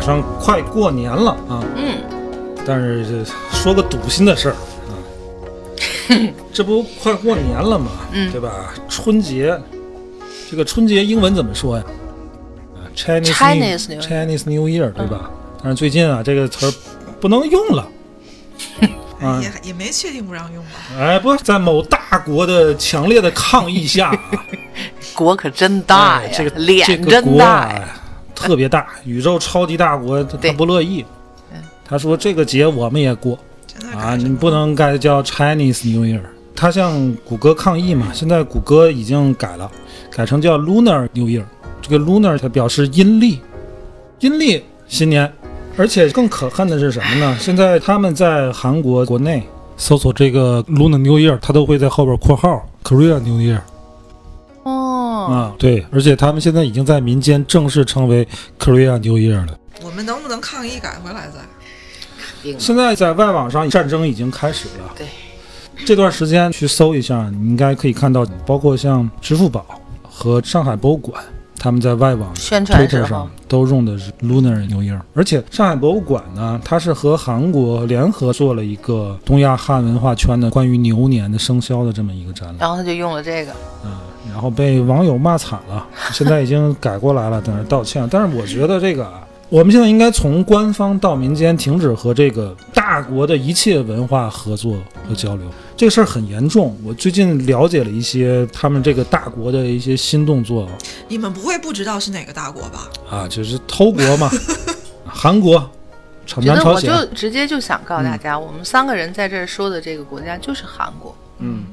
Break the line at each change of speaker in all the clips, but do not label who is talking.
马上快过年了啊，
嗯，
但是这说个堵心的事儿啊，这不快过年了嘛，
嗯
对吧？春节，这个春节英文怎么说呀？啊，Chinese
Chinese New Year
Chinese New Year 对吧？但是最近啊，这个词儿不能用了。啊，
也也没确定不让用吧？
哎，不在某大国的强烈的抗议下啊，
国可真大呀，
哎这个
脸
这个
真
国啊
大呀。
特别大，宇宙超级大国，他他不乐意
嗯。
他说这个节我们也过啊，你不能改叫 Chinese New Year。他向谷歌抗议嘛，现在谷歌已经改了，改成叫 Lunar New Year。这个 Lunar 它表示阴历，阴历新年。而且更可恨的是什么呢？现在他们在韩国国内搜索这个 Lunar New Year，它都会在后边括号 Korea New Year。
哦，
啊，对，而且他们现在已经在民间正式称为 Korea New Year 了。
我们能不能抗议改回来再？
现在在外网上战争已经开始了。
对，
这段时间去搜一下，你应该可以看到，包括像支付宝和上海博物馆，他们在外网
宣传
上都用的是 Lunar New Year。而且上海博物馆呢，它是和韩国联合做了一个东亚汉文化圈的关于牛年的生肖的这么一个展览。
然后他就用了这个，
嗯，然后被网友骂惨了，现在已经改过来了，在那儿道歉。但是我觉得这个啊，我们现在应该从官方到民间停止和这个大国的一切文化合作和交流，这个事儿很严重。我最近了解了一些他们这个大国的一些新动作
你们不会不知道是哪个大国吧？
啊，就是偷国嘛，韩国、朝
觉得我
南朝鲜，
就直接就想告诉大家，我们三个人在这儿说的这个国家就是韩国。
嗯，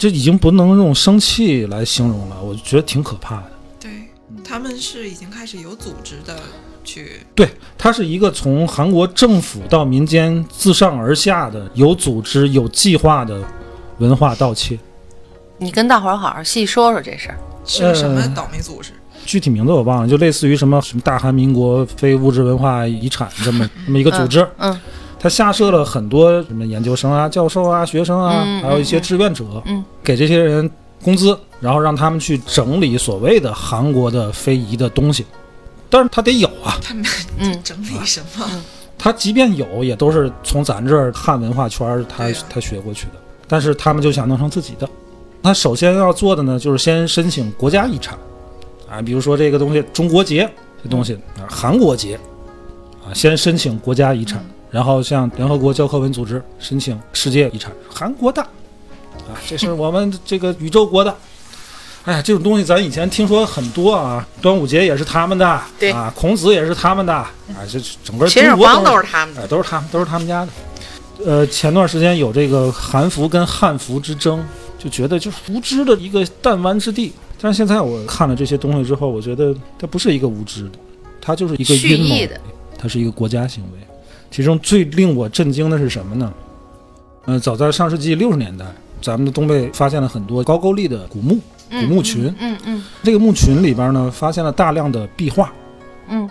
这已经不能用生气来形容了，我觉得挺可怕的。
对，他们是已经开始有组织的去，
对，它是一个从韩国政府到民间自上而下的有组织、有计划的文化盗窃。
你跟大伙儿好好细说说这事儿。
是个什么
呃
倒霉组织？
具体名字我忘了，就类似于什么什么大韩民国非物质文化遗产这么这么一个组织，
嗯
它下设了很多什么研究生啊、教授啊、学生啊，
嗯
还有一些志愿者，
嗯。
给这些人工资，然后让他们去整理所谓的韩国的非遗的东西。但是他得有啊，
他们
嗯，
整理什么？
他即便有，也都是从咱这儿汉文化圈儿他
啊
他学过去的。但是他们就想弄成自己的。他首先要做的呢，就是先申请国家遗产，啊，比如说这个东西中国结这东西啊，韩国结，啊，先申请国家遗产，然后向联合国教科文组织申请世界遗产，韩国的，啊，这是我们这个宇宙国的。哎呀，这种东西咱以前听说很多啊，端午节也是他们的，
对
啊，孔子也是他们的，啊，这整个
秦始皇
都
都是他们的。
哎，都是他们，都是他们家的。呃，前段时间有这个韩服跟汉服之争，就觉得就是无知的一个弹丸之地。但是现在我看了这些东西之后，我觉得它不是一个无知的，它就是一个
蓄
阴谋
意的，
它是一个国家行为。其中最令我震惊的是什么呢？呃，早在上世纪六十年代，咱们的东北发现了很多高句丽的古墓，古
嗯
墓群。
嗯嗯
这个墓群里边呢，发现了大量的壁画。
嗯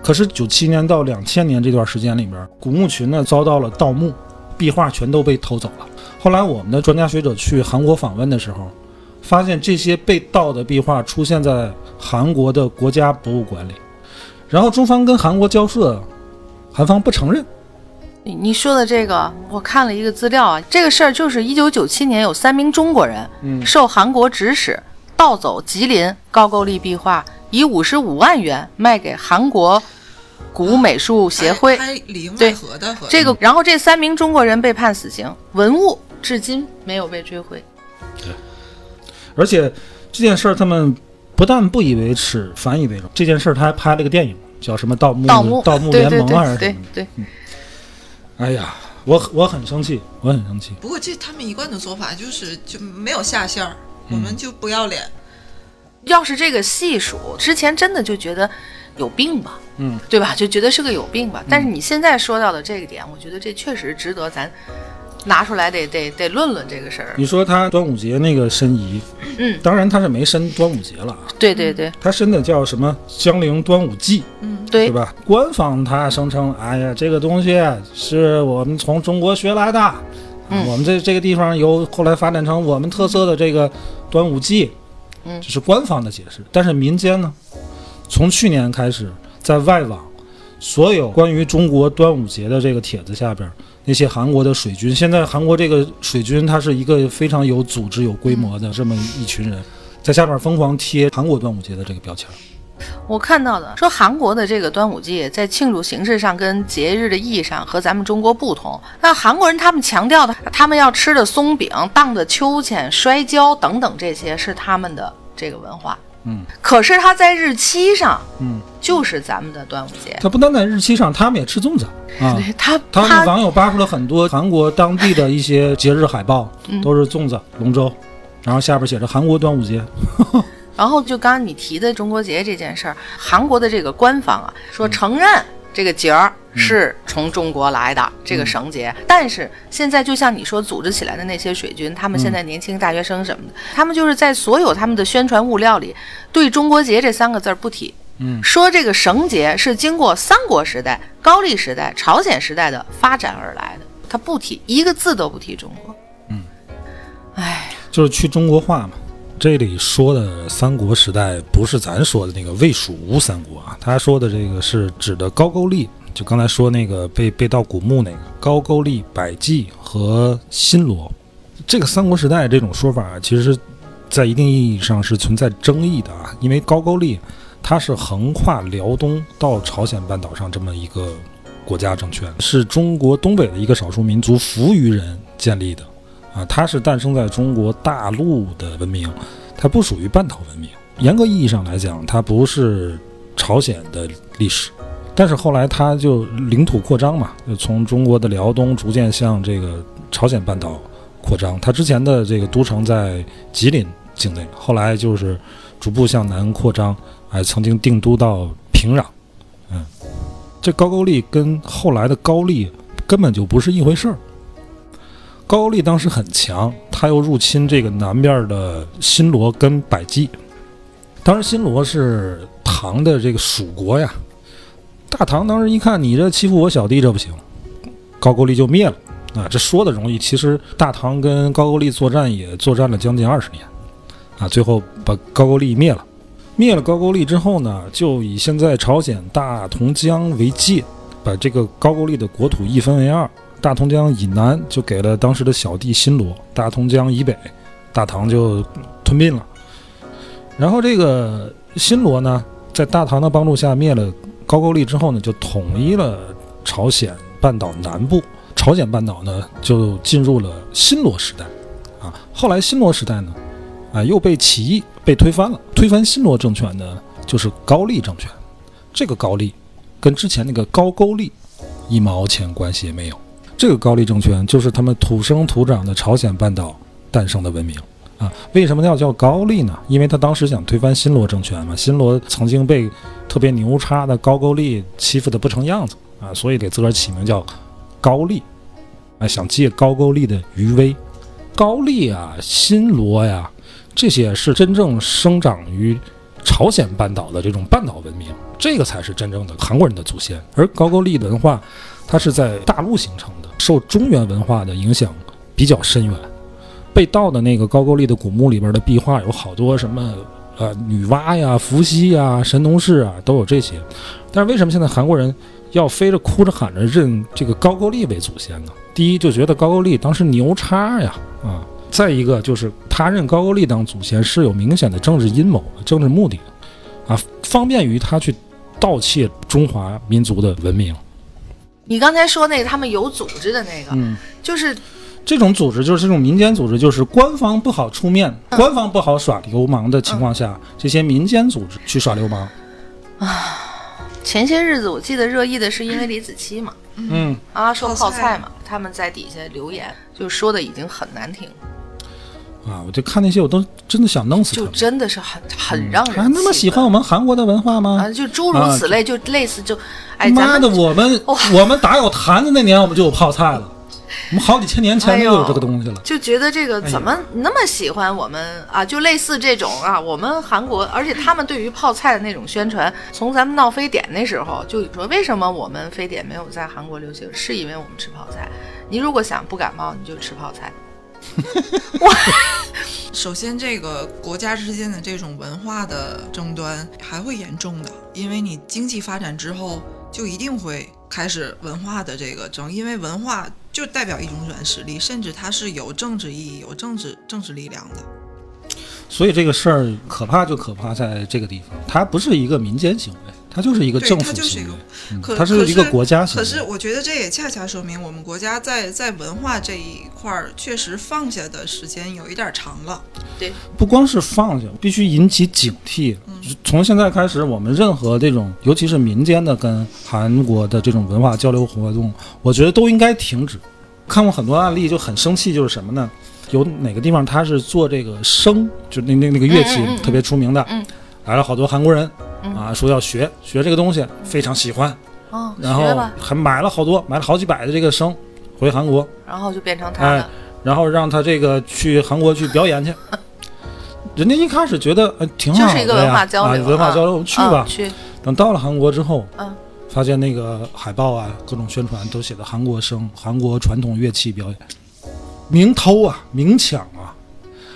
可是九七年到两千年这段时间里边，古墓群呢遭到了盗墓，壁画全都被偷走了。后来我们的专家学者去韩国访问的时候，发现这些被盗的壁画出现在韩国的国家博物馆里，然后中方跟韩国交涉，韩方不承认。
你你说的这个，我看了一个资料啊，这个事儿就是一九九七年有三名中国人
嗯
受韩国指使盗走吉林高句丽壁画，以五十五万元卖给韩国古美术协会。对
外合的和
这个，然后这三名中国人被判死刑，文物至今没有被追回。
对而且这件事儿他们不但不以为耻，反以为荣。这件事儿他还拍了个电影，叫什么《盗墓
盗墓，
联盟》还是
对对
什么的。
对，
哎呀，我我很生气，我很生气。
不过这他们一贯的做法就是就没有下线儿，我
嗯
们就不要脸。
要是这个细数，之前真的就觉得有病吧，
嗯，
对吧？就觉得是个有病吧。但是你现在说到的这个点，我觉得这确实值得咱拿出来得得得论论这个事儿。
你说他端午节那个申遗，
嗯，
当然他是没申端午节了啊，
对对对。
他申的叫什么？江陵端午祭，嗯
对
对，吧？官方他声称，哎呀，这个东西是我们从中国学来的，啊
嗯。
我们这这个地方由后来发展成我们特色的这个端午祭，
嗯。
这是官方的解释。但是民间呢，从去年开始，在外网所有关于中国端午节的这个帖子下边，那些韩国的水军，现在韩国这个水军，它是一个非常有组织、有规模的这么一群人，在下边疯狂贴韩国端午节的这个标签。
我看到的说韩国的这个端午节在庆祝形式上跟节日的意义上和咱们中国不同。那韩国人他们强调的，他们要吃的松饼、荡的秋千、摔跤等等，这些是他们的这个文化。
嗯，
可是它在日期上
嗯，
就是咱们的端午节。
它不单在日期上，他们也吃粽子啊。
对他
他网友扒出了很多韩国当地的一些节日海报，
嗯
都是粽子、龙舟，然后下边写着韩国端午节。
然后就刚刚你提的中国节这件事儿，韩国的这个官方啊说承认这个节儿是从中国来的、这个绳结，但是现在就像你说组织起来的那些水军，他们现在年轻大学生什么的，他们就是在所有他们的宣传物料里对中国结这三个字儿不提。
嗯。
说这个绳结是经过三国时代、高丽时代、朝鲜时代的发展而来的，他不提一个字都不提中国。
嗯，
哎，
就是去中国化嘛。这里说的三国时代不是咱说的那个魏蜀吴三国啊，他说的这个是指的高句丽，就刚才说那个被被盗古墓那个高句丽、百济和新罗。这个三国时代这种说法，其实在一定意义上是存在争议的啊，因为高句丽它是横跨辽东到朝鲜半岛上这么一个国家政权，是中国东北的一个少数民族扶余人建立的。啊，它是诞生在中国大陆的文明，它不属于半岛文明。严格意义上来讲，它不是朝鲜的历史，但是后来他就领土扩张嘛，就从中国的辽东逐渐向这个朝鲜半岛扩张。他之前的这个都城在吉林境内，后来就是逐步向南扩张，哎，曾经定都到平壤。嗯，这高句丽跟后来的高丽根本就不是一回事儿。高句丽当时很强，他又入侵这个南边的新罗跟百济。当时新罗是唐的这个属国呀，大唐当时一看你这欺负我小弟，这不行，高句丽就灭了。啊，这说的容易，其实大唐跟高句丽作战也作战了将近二十年，啊，最后把高句丽灭了。灭了高句丽之后呢，就以现在朝鲜大同江为界，把这个高句丽的国土一分为二。大同江以南就给了当时的小弟新罗，大同江以北，大唐就吞并了。然后这个新罗呢，在大唐的帮助下灭了高句丽之后呢，就统一了朝鲜半岛南部。朝鲜半岛呢，就进入了新罗时代。啊，后来新罗时代呢，啊又被起义被推翻了。推翻新罗政权呢，就是高丽政权。这个高丽跟之前那个高句丽一毛钱关系也没有。这个高丽政权就是他们土生土长的朝鲜半岛诞生的文明啊。为什么要叫高丽呢？因为他当时想推翻新罗政权嘛。新罗曾经被特别牛叉的高句丽欺负的不成样子啊，所以给自个儿起名叫高丽，啊，想借高句丽的余威。高丽啊，新罗呀，这些是真正生长于朝鲜半岛的这种半岛文明，这个才是真正的韩国人的祖先。而高句丽文化。它是在大陆形成的，受中原文化的影响比较深远。被盗的那个高句丽的古墓里边的壁画有好多什么呃女娲呀、伏羲呀、神农氏啊，都有这些。但是为什么现在韩国人要飞着哭着喊着认这个高句丽为祖先呢？第一就觉得高句丽当时牛叉呀啊，再一个就是他认高句丽当祖先是有明显的政治阴谋、政治目的的啊，方便于他去盗窃中华民族的文明。
你刚才说那个他们有组织的那个，
嗯，
就是
这种组织就是这种民间组织，就是官方不好出面，
嗯
官方不好耍流氓的情况下，这些民间组织去耍流氓啊。
前些日子我记得热议的是因为李子柒嘛，
嗯，
啊说泡
泡菜
菜嘛，他们在底下留言就说的已经很难听了。
啊！我就看那些，我都真的想弄死他
就。真的是很很让人
还那么喜欢我们韩国的文化吗
啊，？就诸如此类，就类似就，哎，
妈的，
们
我们
哇
我们打有坛子那年，我们就有泡菜了。我们好几千年前就有这个东西了。
就觉得这个怎么那么喜欢我们啊？就类似这种啊，我们韩国，而且他们对于泡菜的那种宣传，从咱们闹非典那时候就说，为什么我们非典没有在韩国流行，是因为我们吃泡菜。你如果想不感冒，你就吃泡菜。
首先，这个国家之间的这种文化的争端还会严重的，因为你经济发展之后，就一定会开始文化的这个争，因为文化就代表一种软实力，甚至它是有政治意义、有政治政治力量的。
所以这个事儿可怕就可怕在这个地方，它不是一个民间行为，它就是一个政府行为，它是一个国家行为。
可是我觉得这也恰恰说明我们国家在在文化这一块儿确实放下的时间有一点长了。
对，
不光是放下，必须引起警惕。从现在开始，我们任何这种，尤其是民间的跟韩国的这种文化交流活动，我觉得都应该停止。看过很多案例，就很生气，就是什么呢？有哪个地方他是做这个笙，就那那那个乐器特别出名的，
嗯。
来了好多韩国人、
嗯。
啊，说要学学这个东西，非常喜欢，
哦，
然后还买了好多，买了好几百的这个笙回韩国，
然后就变成他
哎
的。
然后让他这个去韩国去表演去。人家一开始觉得呃挺好的呀，
就是一个文化交流
啊、文化交流，我们去吧。
嗯。去，
等到了韩国之后，
嗯，
发现那个海报啊，各种宣传都写的韩国声、韩国传统乐器表演，明偷啊，明抢啊，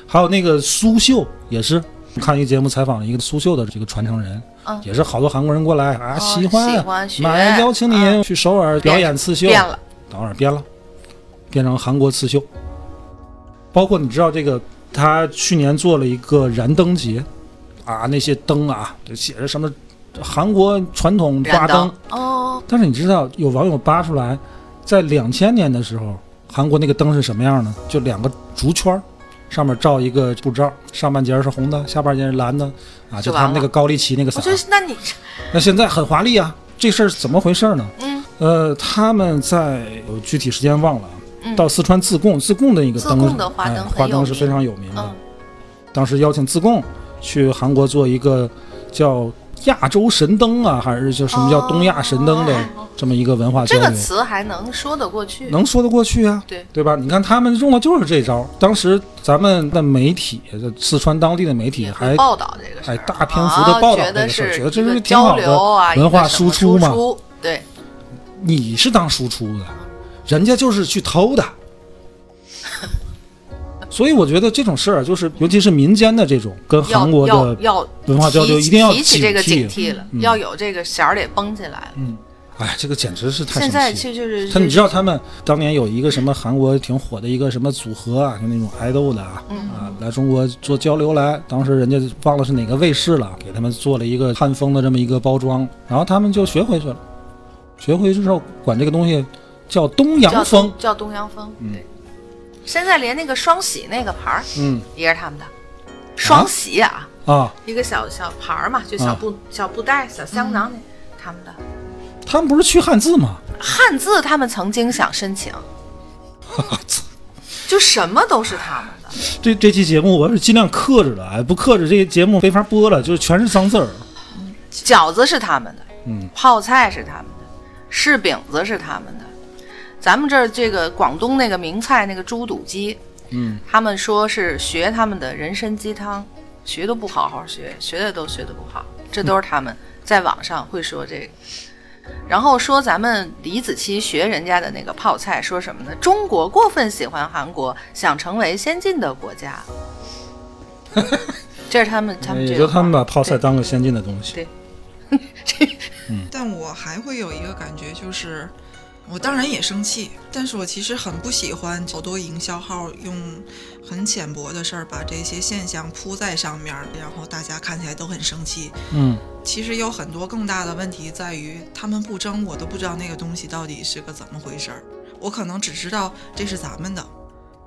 还有那个苏绣也是。看一个节目采访了一个苏绣的这个传承人，
嗯。
也是好多韩国人过来啊，
哦
喜欢，
喜欢学。
买邀请你
嗯。
去首尔表演刺绣，
变了，
等会儿编了，变成韩国刺绣。包括你知道这个，他去年做了一个燃灯节，啊，那些灯啊，就写着什么韩国传统花灯。
灯。哦，
但是你知道，有网友扒出来，在两千年的时候，韩国那个灯是什么样呢？就两个竹圈儿，上面罩一个布罩，上半截是红的，下半截是蓝的，啊，
就
他们那个高丽旗那个色儿。
我觉得那你
那现在很华丽啊，这事儿怎么回事呢？
嗯，
呃，他们在我具体时间忘了到四川自贡，自贡的一个灯，
自贡的花灯
哎花灯是非常有名的。
嗯
当时邀请自贡去韩国做一个叫亚洲神灯啊，还是叫什么叫东亚神灯的
哦
这么一个文化交流，
这个词还能说得过去。
能说得过去啊？
对
对吧？你看他们用的就是这招。当时咱们的媒体，四川当地的媒体还
会报道这个事儿，
还大篇幅的报道这个事儿觉得这是挺好的文化输出嘛
对，
你是当输出的，人家就是去偷的。所以我觉得这种事儿，就是尤其是民间的这种跟韩国的，文化交流一定要
提起这个
警惕
了，
嗯
要有这个弦儿得绷起来了。
嗯，哎，这个简直是太
现在
生气了。
其实就是
他你知道他们当年有一个什么韩国挺火的一个什么组合啊，就那种爱豆的啊，
嗯
啊来中国做交流来，当时人家忘了是哪个卫视了，给他们做了一个汉风的这么一个包装，然后他们就学回去了，学回去之后管这个东西叫东洋
叫
风
东，叫东洋风，
嗯
对。现在连那个双喜那个牌儿
嗯
也是他们的，双喜啊，
啊，
一个小小牌儿嘛，就小布、小布袋、小香囊那，他们的
他们不是去汉字吗？
汉字，他们曾经想申请，就什么都是他们的。
这这期节目我是尽量克制的，哎，不克制这个节目没法播了，就是全是脏字儿。
饺子是他们的，
嗯，
泡菜是他们的，柿饼子是他们的。咱们这儿这个广东那个名菜那个猪肚鸡，
嗯，
他们说是学他们的人参鸡汤，学都不好好学，学的都学的不好，这都是他们在网上会说这个。然后说咱们李子柒学人家的那个泡菜，说什么呢？中国过分喜欢韩国，想成为先进的国家。这是他们他们这个
也就他们把泡菜当个先进的东西。
对这
但我还会有一个感觉，就是我当然也生气，但是我其实很不喜欢好多营销号用很浅薄的事儿把这些现象铺在上面，然后大家看起来都很生气。
嗯，
其实有很多更大的问题在于，他们不争，我都不知道那个东西到底是个怎么回事儿。我可能只知道这是咱们的，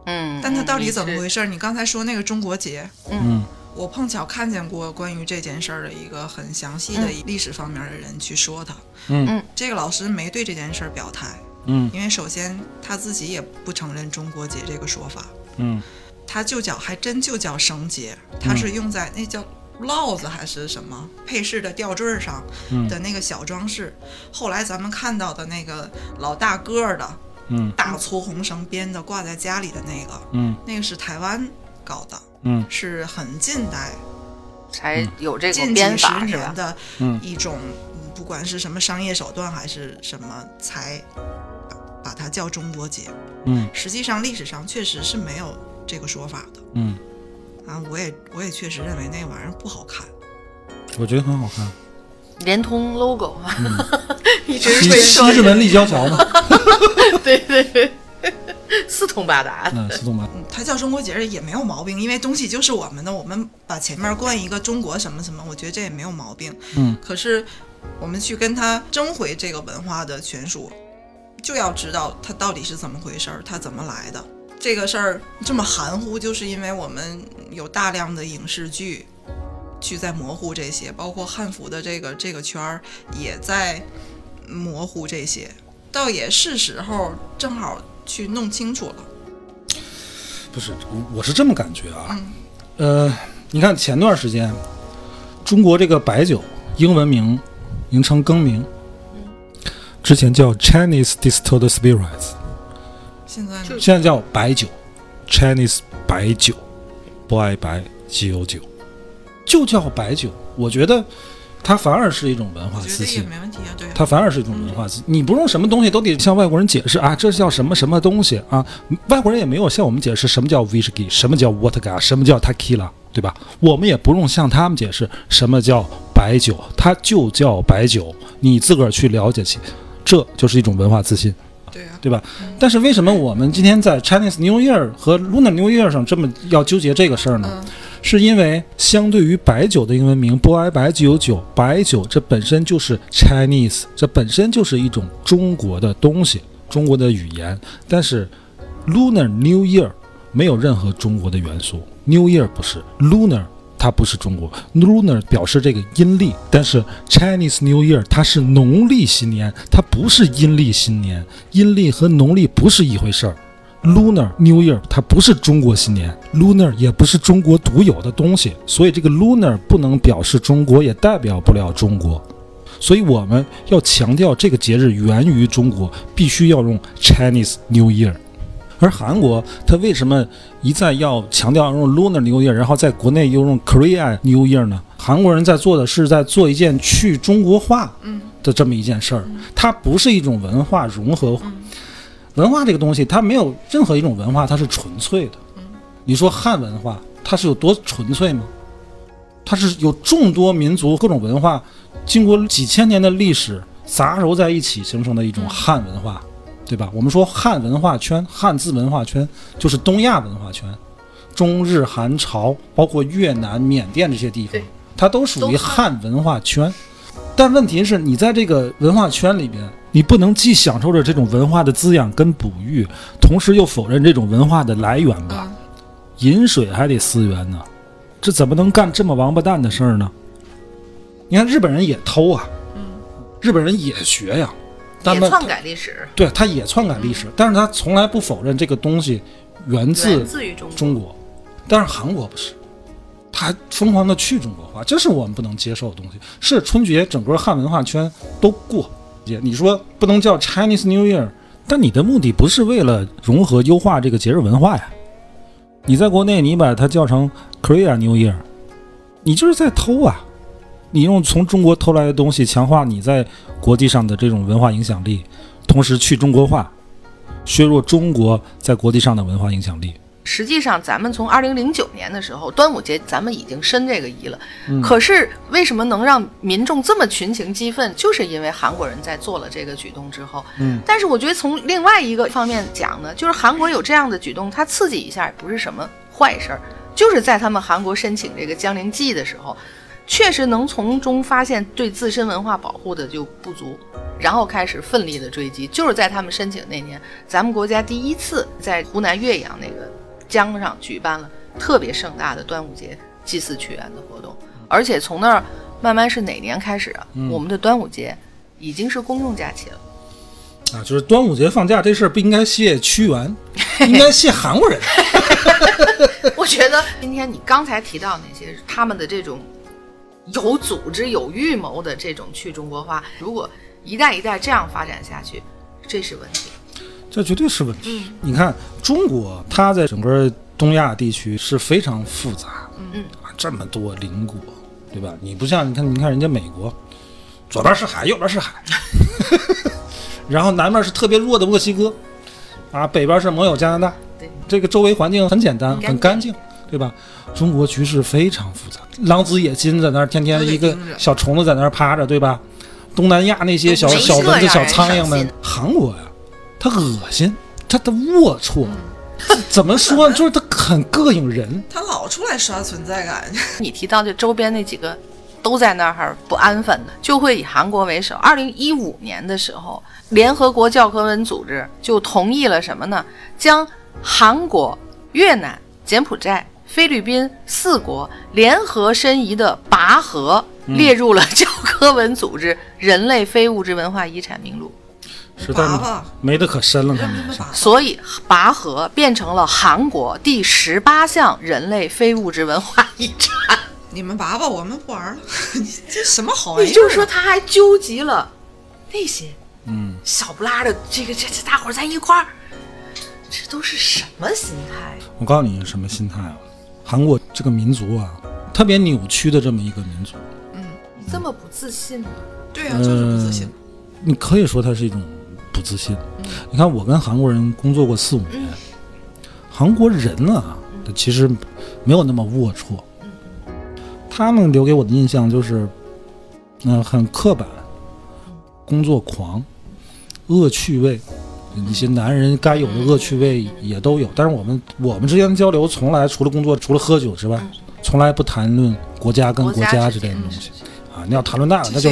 嗯，
但它到底怎么回事儿？你刚才说那个中国结，
嗯
我碰巧看见过关于这件事儿的一个很详细的
嗯。
历史方面的人去说他。
嗯。
嗯。
这个老师没对这件事儿表态，
嗯。
因为首先他自己也不承认中国结这个说法。
嗯。
他就叫还真就叫绳结，它是用在那叫烙子还是什么配饰的吊坠上
嗯。
的那个小装饰。后来咱们看到的那个老大个儿的
嗯。
大粗红绳编的挂在家里的那个，
嗯。
那个是台湾搞的，
嗯。
是很近代
才有这个
近
编
几十
法是吧？
年的
嗯。
一种，嗯不管是什么商业手段还是什么，才把把它叫中国结。
嗯。
实际上历史上确实是没有这个说法的。
嗯，
啊，我也我也确实认为那玩意儿不好看。
我觉得很好看。
联通 logo 啊，一直
西
会说
西直门立交桥嘛，
对 对对，四通八达。
嗯，四通八达。
嗯，它叫中国节日也没有毛病，因为东西就是我们的，我们把前面冠一个中国什么什么，我觉得这也没有毛病。
嗯，
可是我们去跟他争回这个文化的权属，就要知道它到底是怎么回事儿，它怎么来的。这个事儿这么含糊，就是因为我们有大量的影视剧去在模糊这些，包括汉服的这个这个圈儿也在模糊这些，倒也是时候正好去弄清楚了。
不是，我我是这么感觉啊。
嗯
呃，你看前段时间，中国这个白酒英文名名称更名，之前叫 Chinese Distilled Spirits，
现在呢
现在叫白酒，Chinese 白酒，不爱白九九，就叫白酒。我觉得它反而是一种文化自信。
得也没问题啊，对啊。
它反而是一种文化自信。你不用什么东西都得向外国人解释啊，这叫什么什么东西啊？外国人也没有向我们解释什么叫 whisky，什么叫 vodka，什么叫 tequila，对吧？我们也不用向他们解释什么叫白酒，它就叫白酒，你自个儿去了解去，这就是一种文化自信。
对
吧？但是为什么我们今天在 Chinese New Year 和 Lunar New Year 上这么要纠结这个事儿呢？
嗯
是因为相对于白酒的英文名波埃白九九，白酒这本身就是 Chinese，这本身就是一种中国的东西，中国的语言。但是 Lunar New Year 没有任何中国的元素，New Year 不是 Lunar。它不是中国，lunar 表示这个阴历，但是 Chinese New Year 它是农历新年，它不是阴历新年，阴历和农历不是一回事儿。Lunar New Year 它不是中国新年，Lunar 也不是中国独有的东西，所以这个 Lunar 不能表示中国，也代表不了中国。所以我们要强调这个节日源于中国，必须要用 Chinese New Year。而韩国它为什么一再要强调用 Lunar New Year，然后在国内又用 Korean New Year 呢？韩国人在做的是在做一件去中国化
嗯
的这么一件事儿，它不是一种文化融合。文化这个东西，它没有任何一种文化它是纯粹的。你说汉文化，它是有多纯粹吗？它是有众多民族各种文化，经过几千年的历史杂糅在一起形成的一种汉文化，对吧？我们说汉文化圈、汉字文化圈就是东亚文化圈，中日韩朝，包括越南、缅甸这些地方，它都属于
汉
汉文化圈。但问题是，你在这个文化圈里边，你不能既享受着这种文化的滋养跟哺育，同时又否认这种文化的来源吧？
嗯
饮水还得思源呢，这怎么能干这么王八蛋的事儿呢？你看日本人也偷啊，日本人也学呀，他们
也篡改历史，
对他也篡改历史，但是他从来不否认这个东西源自
于中国。
中国，但是韩国不是，他疯狂的去中国化，这是我们不能接受的东西。是春节整个汉文化圈都过，节你说不能叫 Chinese New Year，但你的目的不是为了融合优化这个节日文化呀？你在国内你把它叫成 Korea New Year，你就是在偷啊！你用从中国偷来的东西强化你在国际上的这种文化影响力，同时去中国化，削弱中国在国际上的文化影响力。
实际上，咱们从二零零九年的时候，端午节咱们已经申这个遗了。
嗯
可是为什么能让民众这么群情激愤？就是因为韩国人在做了这个举动之后。
嗯，
但是我觉得从另外一个方面讲呢，就是韩国有这样的举动，它刺激一下也不是什么坏事儿。就是在他们韩国申请这个江陵记的时候，确实能从中发现对自身文化保护的就不足，然后开始奋力的追击。就是在他们申请那年，咱们国家第一次在湖南岳阳那个江上举办了特别盛大的端午节祭祀屈原的活动，而且从那儿慢慢是哪年开始啊？我们的端午节已经是公众假期了。
啊，就是端午节放假这事儿不应该谢屈原，应该谢韩国人。
我觉得今天你刚才提到那些他们的这种有组织、有预谋的这种去中国化，如果一代一代这样发展下去，这是问题。
这绝对是问题。你看，中国它在整个东亚地区是非常复杂，
嗯嗯
啊，这么多邻国，对吧？你不像你看，你看人家美国，左边是海，右边是海 然后南面是特别弱的墨西哥，啊，北边是盟友加拿大，
对，
这个周围环境很简单，
很干净
很干净，对吧？中国局势非常复杂，狼子野心在那儿，天天一个小虫子在那儿趴着，对吧？东南亚那些小小蚊子、小苍蝇们，韩国呀，它恶心，它的龌龊，
嗯
怎么说呢？就是他很膈应人。
他老出来刷存在感，
你提到这周边那几个都在那儿不安分的，就会以韩国为首。二零一五年的时候，联合国教科文组织就同意了什么呢？将韩国、越南、柬埔寨、菲律宾四国联合申遗的拔河列入了教科文组织人类非物质文化遗产名录。
实在没得可申了，他们也是。
所以，拔河变成了韩国第十八项人类非物质文化遗产。
你们拔吧，我们不玩了。你这什么好玩意儿啊？
也就是说，他还纠集了那些
嗯，
小不拉的这个这这大伙儿在一块儿，这都是什么心态？
我告诉你什么心态啊？韩国这个民族啊，特别扭曲的这么一个民族。
嗯你这么不自信吗？
对啊，就是不自信。
你可以说它是一种不自信。你看，我跟韩国人工作过四五年，韩国人啊，他其实没有那么龌龊。他们留给我的印象就是，嗯、很刻板，工作狂，恶趣味，一些男人该有的恶趣味也都有。但是我们我们之间的交流从来除了工作，除了喝酒之外，从来不谈论国家跟国家之
之间
间的东西啊。你要谈论那个，那就。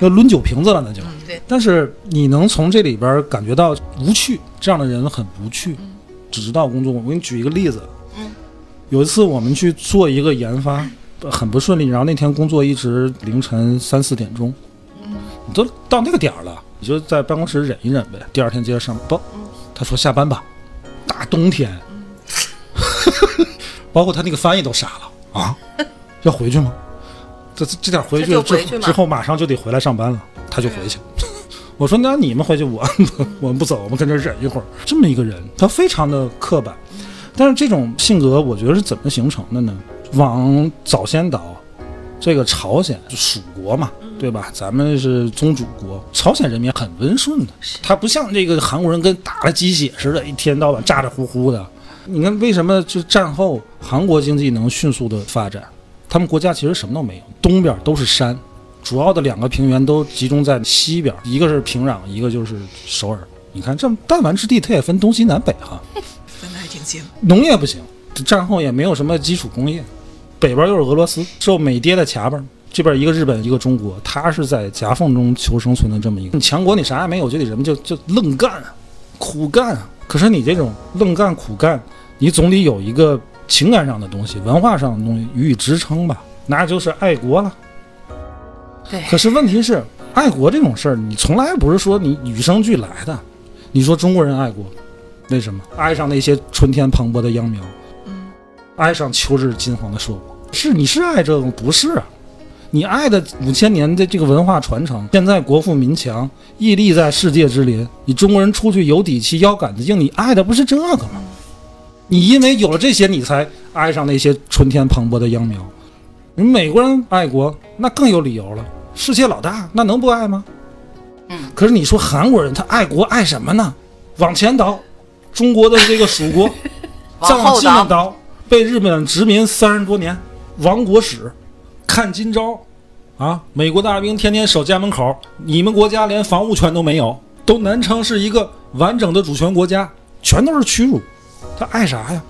要抡酒瓶子了，那就。
对，
但是你能从这里边感觉到无趣，这样的人很无趣，只知道工作。我给你举一个例子，
嗯，
有一次我们去做一个研发，呃很不顺利，然后那天工作一直凌晨三四点钟，
嗯，
你都到那个点儿了，你就在办公室忍一忍呗，第二天接着上。不，
嗯
他说下班吧，大冬天，包括他那个翻译都傻了啊，要回去吗？这这这点回去之之后马上就得回来上班了，他就回去。我说那你们回去，我我们不走，我们跟这忍一会儿。这么一个人，他非常的刻板，但是这种性格，我觉得是怎么形成的呢？往早先倒，这个朝鲜就蜀国嘛，对吧？咱们是宗主国，朝鲜人民很温顺的，他不像这个韩国人跟打了鸡血似的，一天到晚咋咋呼呼的。你看为什么就战后韩国经济能迅速的发展？他们国家其实什么都没有，东边都是山，主要的两个平原都集中在西边，一个是平壤，一个就是首尔。你看这么弹丸之地，它也分东西南北哈。
分的还挺清。
农业不行，战后也没有什么基础工业，北边又是俄罗斯，受美爹的卡本，这边一个日本，一个中国，他是在夹缝中求生存的这么一个。你强国你啥也没有，就得人们就就愣干，苦干。可是你这种愣干苦干，你总得有一个情感上的东西、文化上的东西予以支撑吧，那就是爱国了。
对
可是问题是，爱国这种事儿，你从来不是说你与生俱来的。你说中国人爱国，为什么？爱上那些春天蓬勃的秧苗，
嗯，
爱上秋日金黄的硕果，是你是爱这个不是啊？你爱的五千年的这个文化传承，现在国富民强，屹立在世界之林，你中国人出去有底气、腰杆子硬，你爱的不是这个吗？你因为有了这些，你才爱上那些春天蓬勃的秧苗。你美国人爱国，那更有理由了，世界老大，那能不爱吗？
嗯，
可是你说韩国人他爱国爱什么呢？往前倒，中国的这个蜀国，再 往
往后倒，
被日本殖民三十多年，亡国史，看今朝，啊，美国大兵天天守家门口，你们国家连防务权都没有，都难称是一个完整的主权国家，全都是屈辱，他爱啥呀？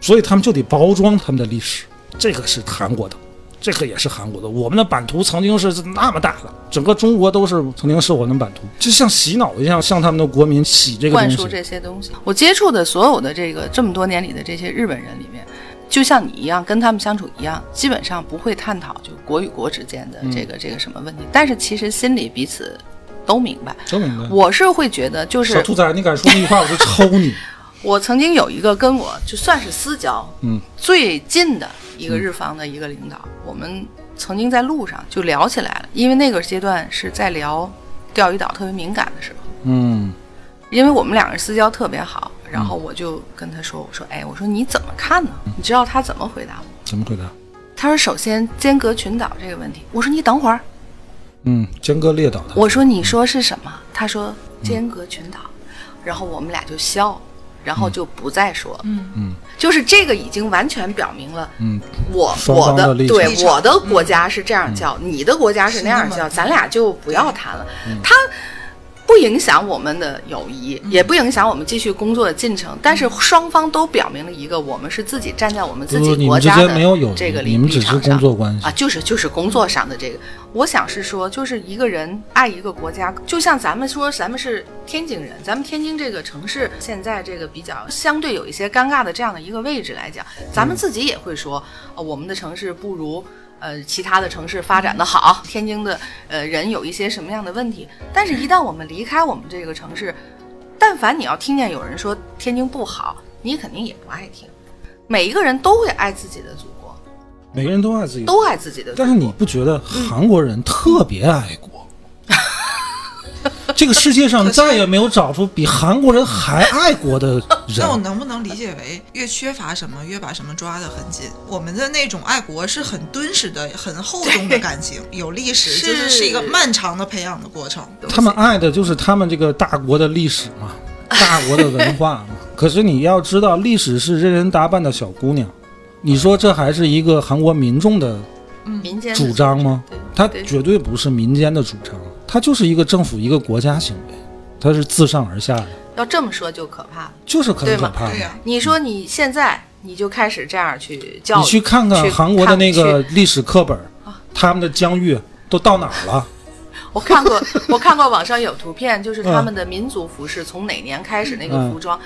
所以他们就得包装他们的历史，这个是韩国的。这个也是韩国的，我们的版图曾经是那么大的，整个中国都是曾经是我们的版图，就像洗脑一样，向他们的国民洗这个东西。
灌输这些东西。我接触的所有的这个这么多年里的这些日本人里面，就像你一样，跟他们相处一样，基本上不会探讨就国与国之间的这个、这个什么问题，但是其实心里彼此都明白。
都明白。
我是会觉得，就是
小兔崽，你敢说那句话，我就抽你！
我曾经有一个跟我就算是私交
嗯
最近的一个日方的一个领导，我们曾经在路上就聊起来了，因为那个阶段是在聊钓鱼岛特别敏感的时候，
嗯
因为我们两个人私交特别好，然后我就跟他说，我说，哎，我说你怎么看呢？你知道他怎么回答我？
怎么回答？
他说，首先间隔群岛这个问题，我说你等会儿，
嗯，间隔列岛的。
我说你说是什么？他说间隔群岛，然后我们俩就笑，然后就不再说，
嗯。
嗯。
就是这个已经完全表明了。
嗯。
我我
的
对我的国家是这样叫，你的国家是那样叫，咱俩就不要谈了。
嗯。
他不影响我们的友谊，也不影响我们继续工作的进程，但是双方都表明了一个，我们是自己站在我们自己国家的这个立
你们只是
立场上
工作关系
啊，就是就是工作上的这个。我想是说，就是一个人爱一个国家，就像咱们说，咱们是天津人，咱们天津这个城市现在这个比较相对有一些尴尬的这样的一个位置来讲，咱们自己也会说，呃，我们的城市不如。呃，其他的城市发展的好，天津的呃人有一些什么样的问题？但是，一旦我们离开我们这个城市，但凡你要听见有人说天津不好，你肯定也不爱听。每一个人都会爱自己的祖国，
每个人都爱自己，
都爱自己的祖国。
但是你不觉得韩国人特别爱国？这个世界上再也没有找出比韩国人还爱国的人
那我。能不能理解为，越缺乏什么，越把什么抓得很紧？我们的那种爱国是很敦实的、很厚重的感情，有历史，
是
就是是一个漫长的培养的过程。
他们爱的就是他们这个大国的历史嘛，大国的文化嘛。可是你要知道，历史是任人打扮的小姑娘，你说这还是一个韩国民众的
民间
主张吗
对？
它绝对不是民间的主张，它就是一个政府一个国家行为，它是自上而下的，
要这么说就可怕了。
就是很可怕的。
对呀、
你说你现在你就开始这样去教育，
你去看看
去
韩国的那个历史课本，他们的疆域都到哪儿了？
我看过，我看过网上有图片，就是他们的民族服饰从哪年开始那个服装，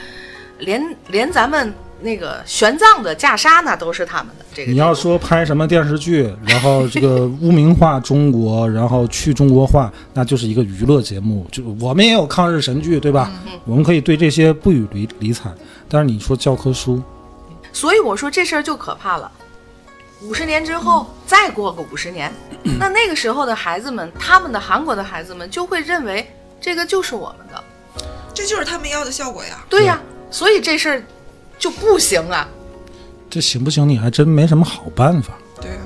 连连咱们那个玄奘的袈裟那都是他们的。这个
你要说拍什么电视剧，然后这个污名化中国，然后去中国化，那就是一个娱乐节目。就我们也有抗日神剧，对吧？我们可以对这些不予理理睬。但是你说教科书，
所以我说这事儿就可怕了。五十年之后，再过个五十年，那那个时候的孩子们，他们的韩国的孩子们就会认为这个就是我们的，
这就是他们要的效果呀。
对呀、所以这事儿就不行啊，
这行不行？你还真没什么好办法。
对啊、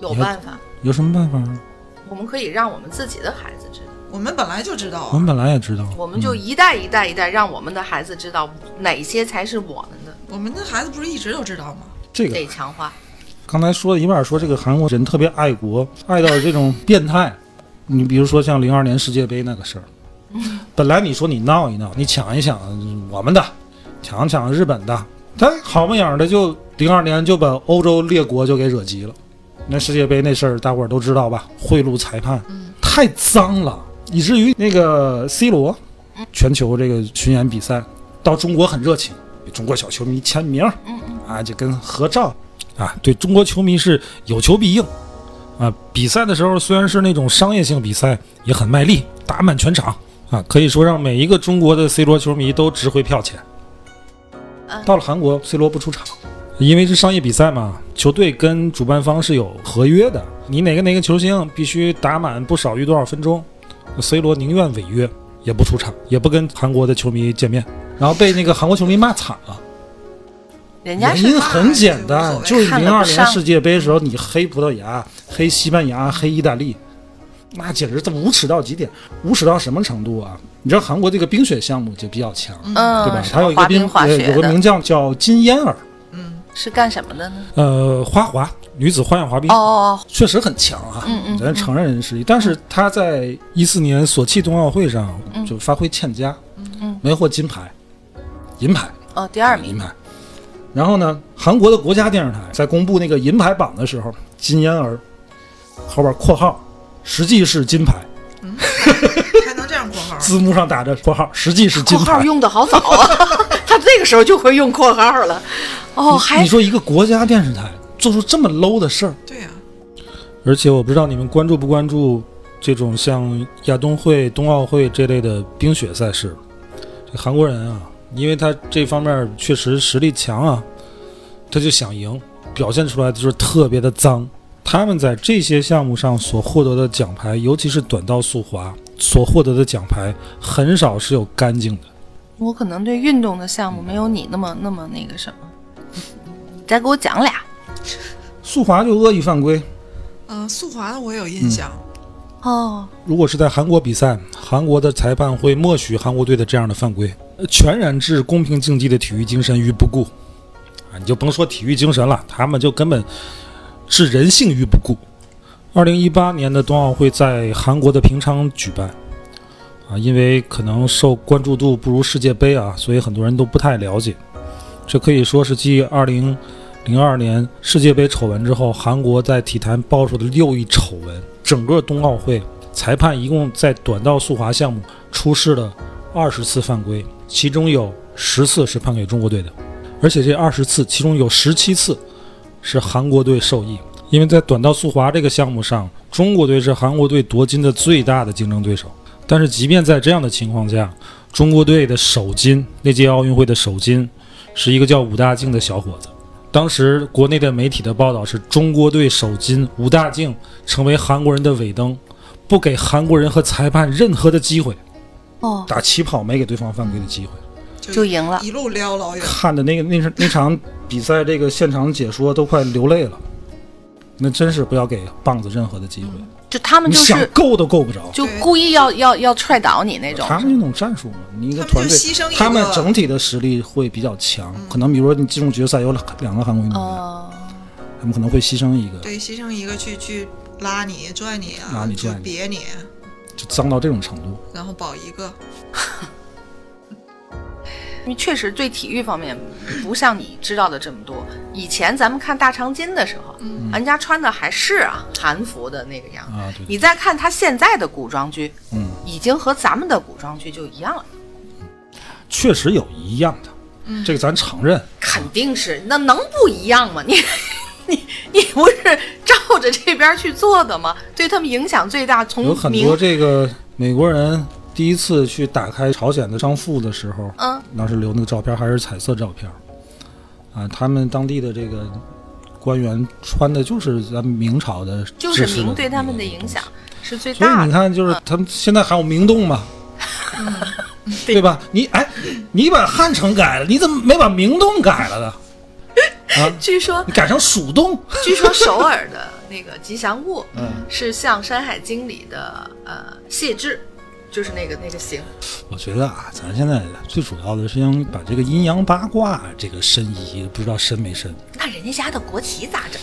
有办法，
有什么办法啊？
我们可以让我们自己的孩子知道，
我们本来就知道啊。
我们本来也知道，
我们就一代一代一代让我们的孩子知道哪些才是我们的，
我们的孩子不是一直都知道吗？
这个
得强化。
刚才说了一半，说这个韩国人特别爱国，爱到这种变态。你比如说像零二年世界杯那个事儿，本来你说你闹一闹，你抢一抢我们的，抢抢日本的，他好不样的就零二年就把欧洲列国就给惹急了。那世界杯那事儿大伙儿都知道吧？贿赂裁判，太脏了，以至于那个 C 罗全球这个巡演比赛到中国很热情，给中国小球迷签名，啊，就跟合照。啊，对中国球迷是有求必应，啊，比赛的时候虽然是那种商业性比赛，也很卖力，打满全场，啊，可以说让每一个中国的 C 罗球迷都值回票钱。
嗯。
到了韩国，C 罗不出场，因为是商业比赛嘛，球队跟主办方是有合约的，你哪个哪个球星必须打满不少于多少分钟，C 罗宁愿违约也不出场，也不跟韩国的球迷见面，然后被那个韩国球迷骂惨了。
人家
原因很简单，就是零二年世界杯的时候，你黑葡萄牙、黑西班牙、黑意大利，那简直这无耻到极点，无耻到什么程度啊？你知道韩国这个冰雪项目就比较强，
嗯，
对吧？
什
还有一个冰
么滑冰、滑
呃有个名将叫金嫣儿，嗯
是干什么的呢？
呃，花滑女子花样滑冰
哦，哦
确实很强啊，
嗯嗯
咱承认人实力。但是她在一四年索契冬奥会上就发挥欠佳，
嗯
没获金牌，银牌。
哦哦，第二名，
银牌。然后呢，韩国的国家电视台在公布那个银牌榜的时候，金嫣儿后边括号实际是金牌，
还能这样括号？
字幕上打着括号实际是金牌。
括号用的好早啊，他这个时候就会用括号了。哦，还
你说一个国家电视台做出这么 low 的事儿，
对呀、
而且我不知道你们关注不关注这种像亚冬会、冬奥会这类的冰雪赛事。这韩国人啊，因为他这方面确实实力强啊，他就想赢，表现出来的就是特别的脏。他们在这些项目上所获得的奖牌，尤其是短道速滑所获得的奖牌，很少是有干净的。
我可能对运动的项目没有你那么那么那个什么，你再给我讲俩
速滑就恶意犯规，
嗯、速滑的我有印象，
哦。
如果是在韩国比赛，韩国的裁判会默许韩国队的这样的犯规，呃全然置公平竞技的体育精神于不顾。啊，你就甭说体育精神了，他们就根本置人性于不顾。二零一八年的冬奥会在韩国的平昌举办，啊，因为可能受关注度不如世界杯啊，所以很多人都不太了解。这可以说是继二零零二年世界杯丑闻之后，韩国在体坛爆出的又一丑闻。整个冬奥会裁判一共在短道速滑项目出示了二十次犯规，其中有十次是判给中国队的，而且这二十次其中有十七次是韩国队受益。因为在短道速滑这个项目上，中国队是韩国队夺金的最大的竞争对手。但是即便在这样的情况下，中国队的首金，那届奥运会的首金，是一个叫武大靖的小伙子。当时国内的媒体的报道是中国队首金武大靖成为韩国人的尾灯，不给韩国人和裁判任何的机会，
哦，
打起跑没给对方犯规的机会。
就赢了。
一路撩老远。
看的那个那场那场比赛，这个现场解说都快流泪了。那真是不要给棒子任何的机会，
就他们就是
想够都够不着。
就故意要要要踹倒你那种。
他们那种战术嘛，你一个团队他们整体的实力会比较强。可能比如说你进入决赛有两两个韩国运动员，
哦，
他们可能会牺牲一个，
对，牺牲一个去去拉你、拽你啊，就
拉你拽你
别你，
就脏到这种程度。
然后保一个。
因为确实对体育方面不像你知道的这么多。以前咱们看大长今的时候，人家穿的还是啊韩服的那个样子。
啊，对，
你再看他现在的古装剧，
嗯，
已经和咱们的古装剧就一样了，
确实有一样的，
嗯
这个咱承认。
肯定是，那能不一样吗？你你你不是照着这边去做的吗？对他们影响最大，从
有很多这个美国人第一次去打开朝鲜的商埠的时候，
嗯。
当时留那个照片还是彩色照片，啊，他们当地的这个官员穿的就是咱们明朝的
就是明对他们的影响是最
所以
大的。
你看，就是他们现在还有明洞嘛，对。吧？你哎，你把汉城改了，你怎么没把明洞改了呢？啊，
据说
你改成蜀洞，
据说首尔的那个吉祥物
嗯，
是像《山海经》里的呃谢志，就是那个那个形。
我觉得啊，咱现在最主要的是想把这个阴阳八卦这个申遗，不知道申没申？
那人家家的国旗咋整？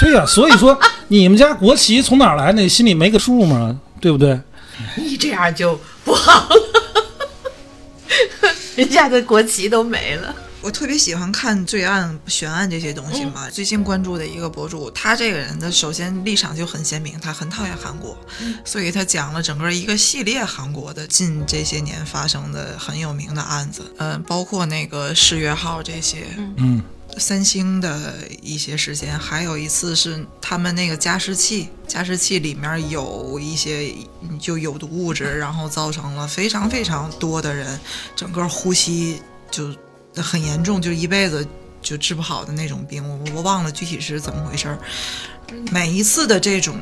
对呀、所以说 你们家国旗从哪儿来的？你心里没个数吗？对不对？
你这样就不好了，人家的国旗都没了。
我特别喜欢看罪案、悬案这些东西嘛。最近关注的一个博主，他这个人的首先立场就很鲜明，他很讨厌韩国，所以他讲了整个一个系列韩国的近这些年发生的很有名的案子，嗯、包括那个世越号这些，
嗯，
三星的一些事件，还有一次是他们那个加湿器，加湿器里面有一些就有毒物质，然后造成了非常非常多的人整个呼吸就很严重，就一辈子就治不好的那种病。我我忘了具体是怎么回事儿。每一次的这种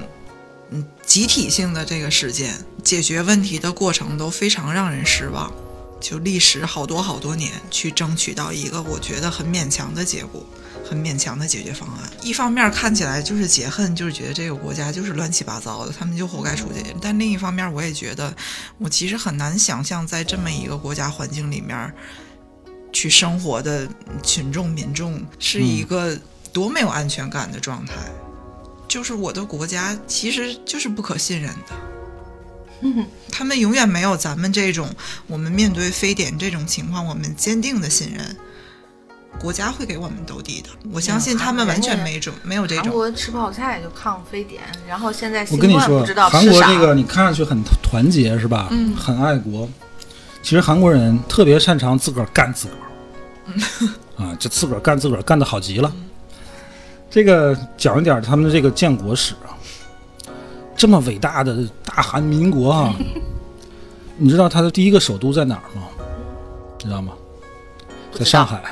嗯集体性的这个事件，解决问题的过程都非常让人失望。就历时好多好多年去争取到一个我觉得很勉强的结果，很勉强的解决方案。一方面看起来就是解恨，就是觉得这个国家就是乱七八糟的，他们就活该出这些。但另一方面，我也觉得我其实很难想象在这么一个国家环境里面去生活的群众民众是一个多没有安全感的状态。就是我的国家其实就是不可信任的。他们永远没有咱们这种，我们面对非典这种情况，我们坚定的信任国家会给我们兜底的。我相信他们完全没种没有这种
韩
种。
国吃泡菜就抗非典，然后现在
我
新
跟你说韩。国这个你看上去很团结是吧？
嗯
很爱国。其实韩国人特别擅长自个儿干自个儿，啊，这自个儿干自个儿干的好极了。这个讲一点他们的这个建国史啊，这么伟大的大韩民国啊，你知道他的第一个首都在哪儿吗？知道吗？在上海。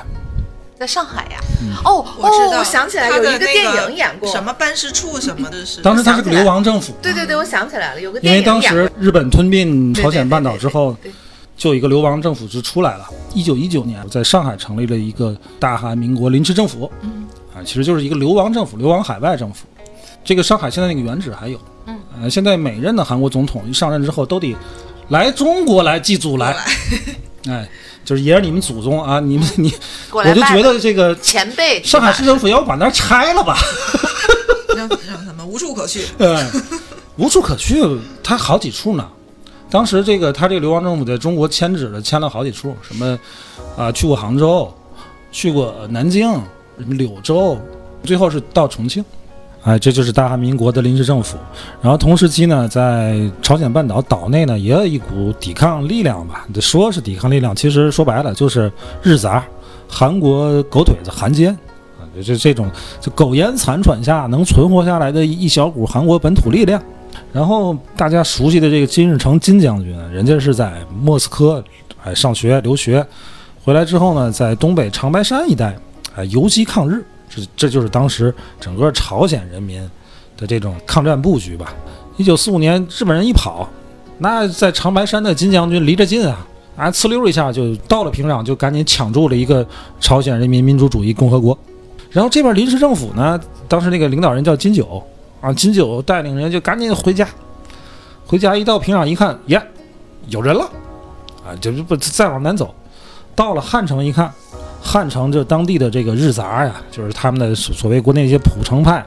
在上海呀？哦，
我知道，
我想起来
他
有一个电影演过，
什么办事处什么的是。
当时他是个流亡政府，
对对对，我想起来了，有个
因为当
电影演过
时日本吞并朝鲜半岛之后
对对对对，
就有一个流亡政府就出来了。一九一九年，在上海成立了一个大韩民国临时政府，
嗯
啊，其实就是一个流亡政府，流亡海外政府。这个上海现在那个原址还有，
嗯，
呃，现在每任的韩国总统一上任之后都得来中国来祭祖来，哎，就是也是你们祖宗啊，你们你，我就觉得这个
前辈
上海市政府要把那拆了吧，
让让他们无处可去。
嗯，无处可去，他好几处呢。当时这个他这个流亡政府在中国迁址的迁了好几处，什么啊、去过杭州，去过南京，什么柳州，最后是到重庆。哎，这就是大韩民国的临时政府。然后同时期呢，在朝鲜半岛岛内呢，也有一股抵抗力量吧。得说是抵抗力量，其实说白了就是日杂，韩国狗腿子韩奸啊，就这这种就苟延残喘下能存活下来的一小股韩国本土力量。然后大家熟悉的这个金日成金将军，人家是在莫斯科哎上学留学，回来之后呢，在东北长白山一带哎游击抗日，这这就是当时整个朝鲜人民的这种抗战布局吧。一九四五年日本人一跑，那在长白山的金将军离着近啊，啊呲溜一下就到了平壤，就赶紧抢住了一个朝鲜人民民主主义共和国。然后这边临时政府呢，当时那个领导人叫金九啊，金九带领人就赶紧回家，回家一到平壤一看，耶，有人了，啊，就是不再往南走，到了汉城一看，汉城这当地的这个日杂呀，就是他们的所所谓国内一些普城派，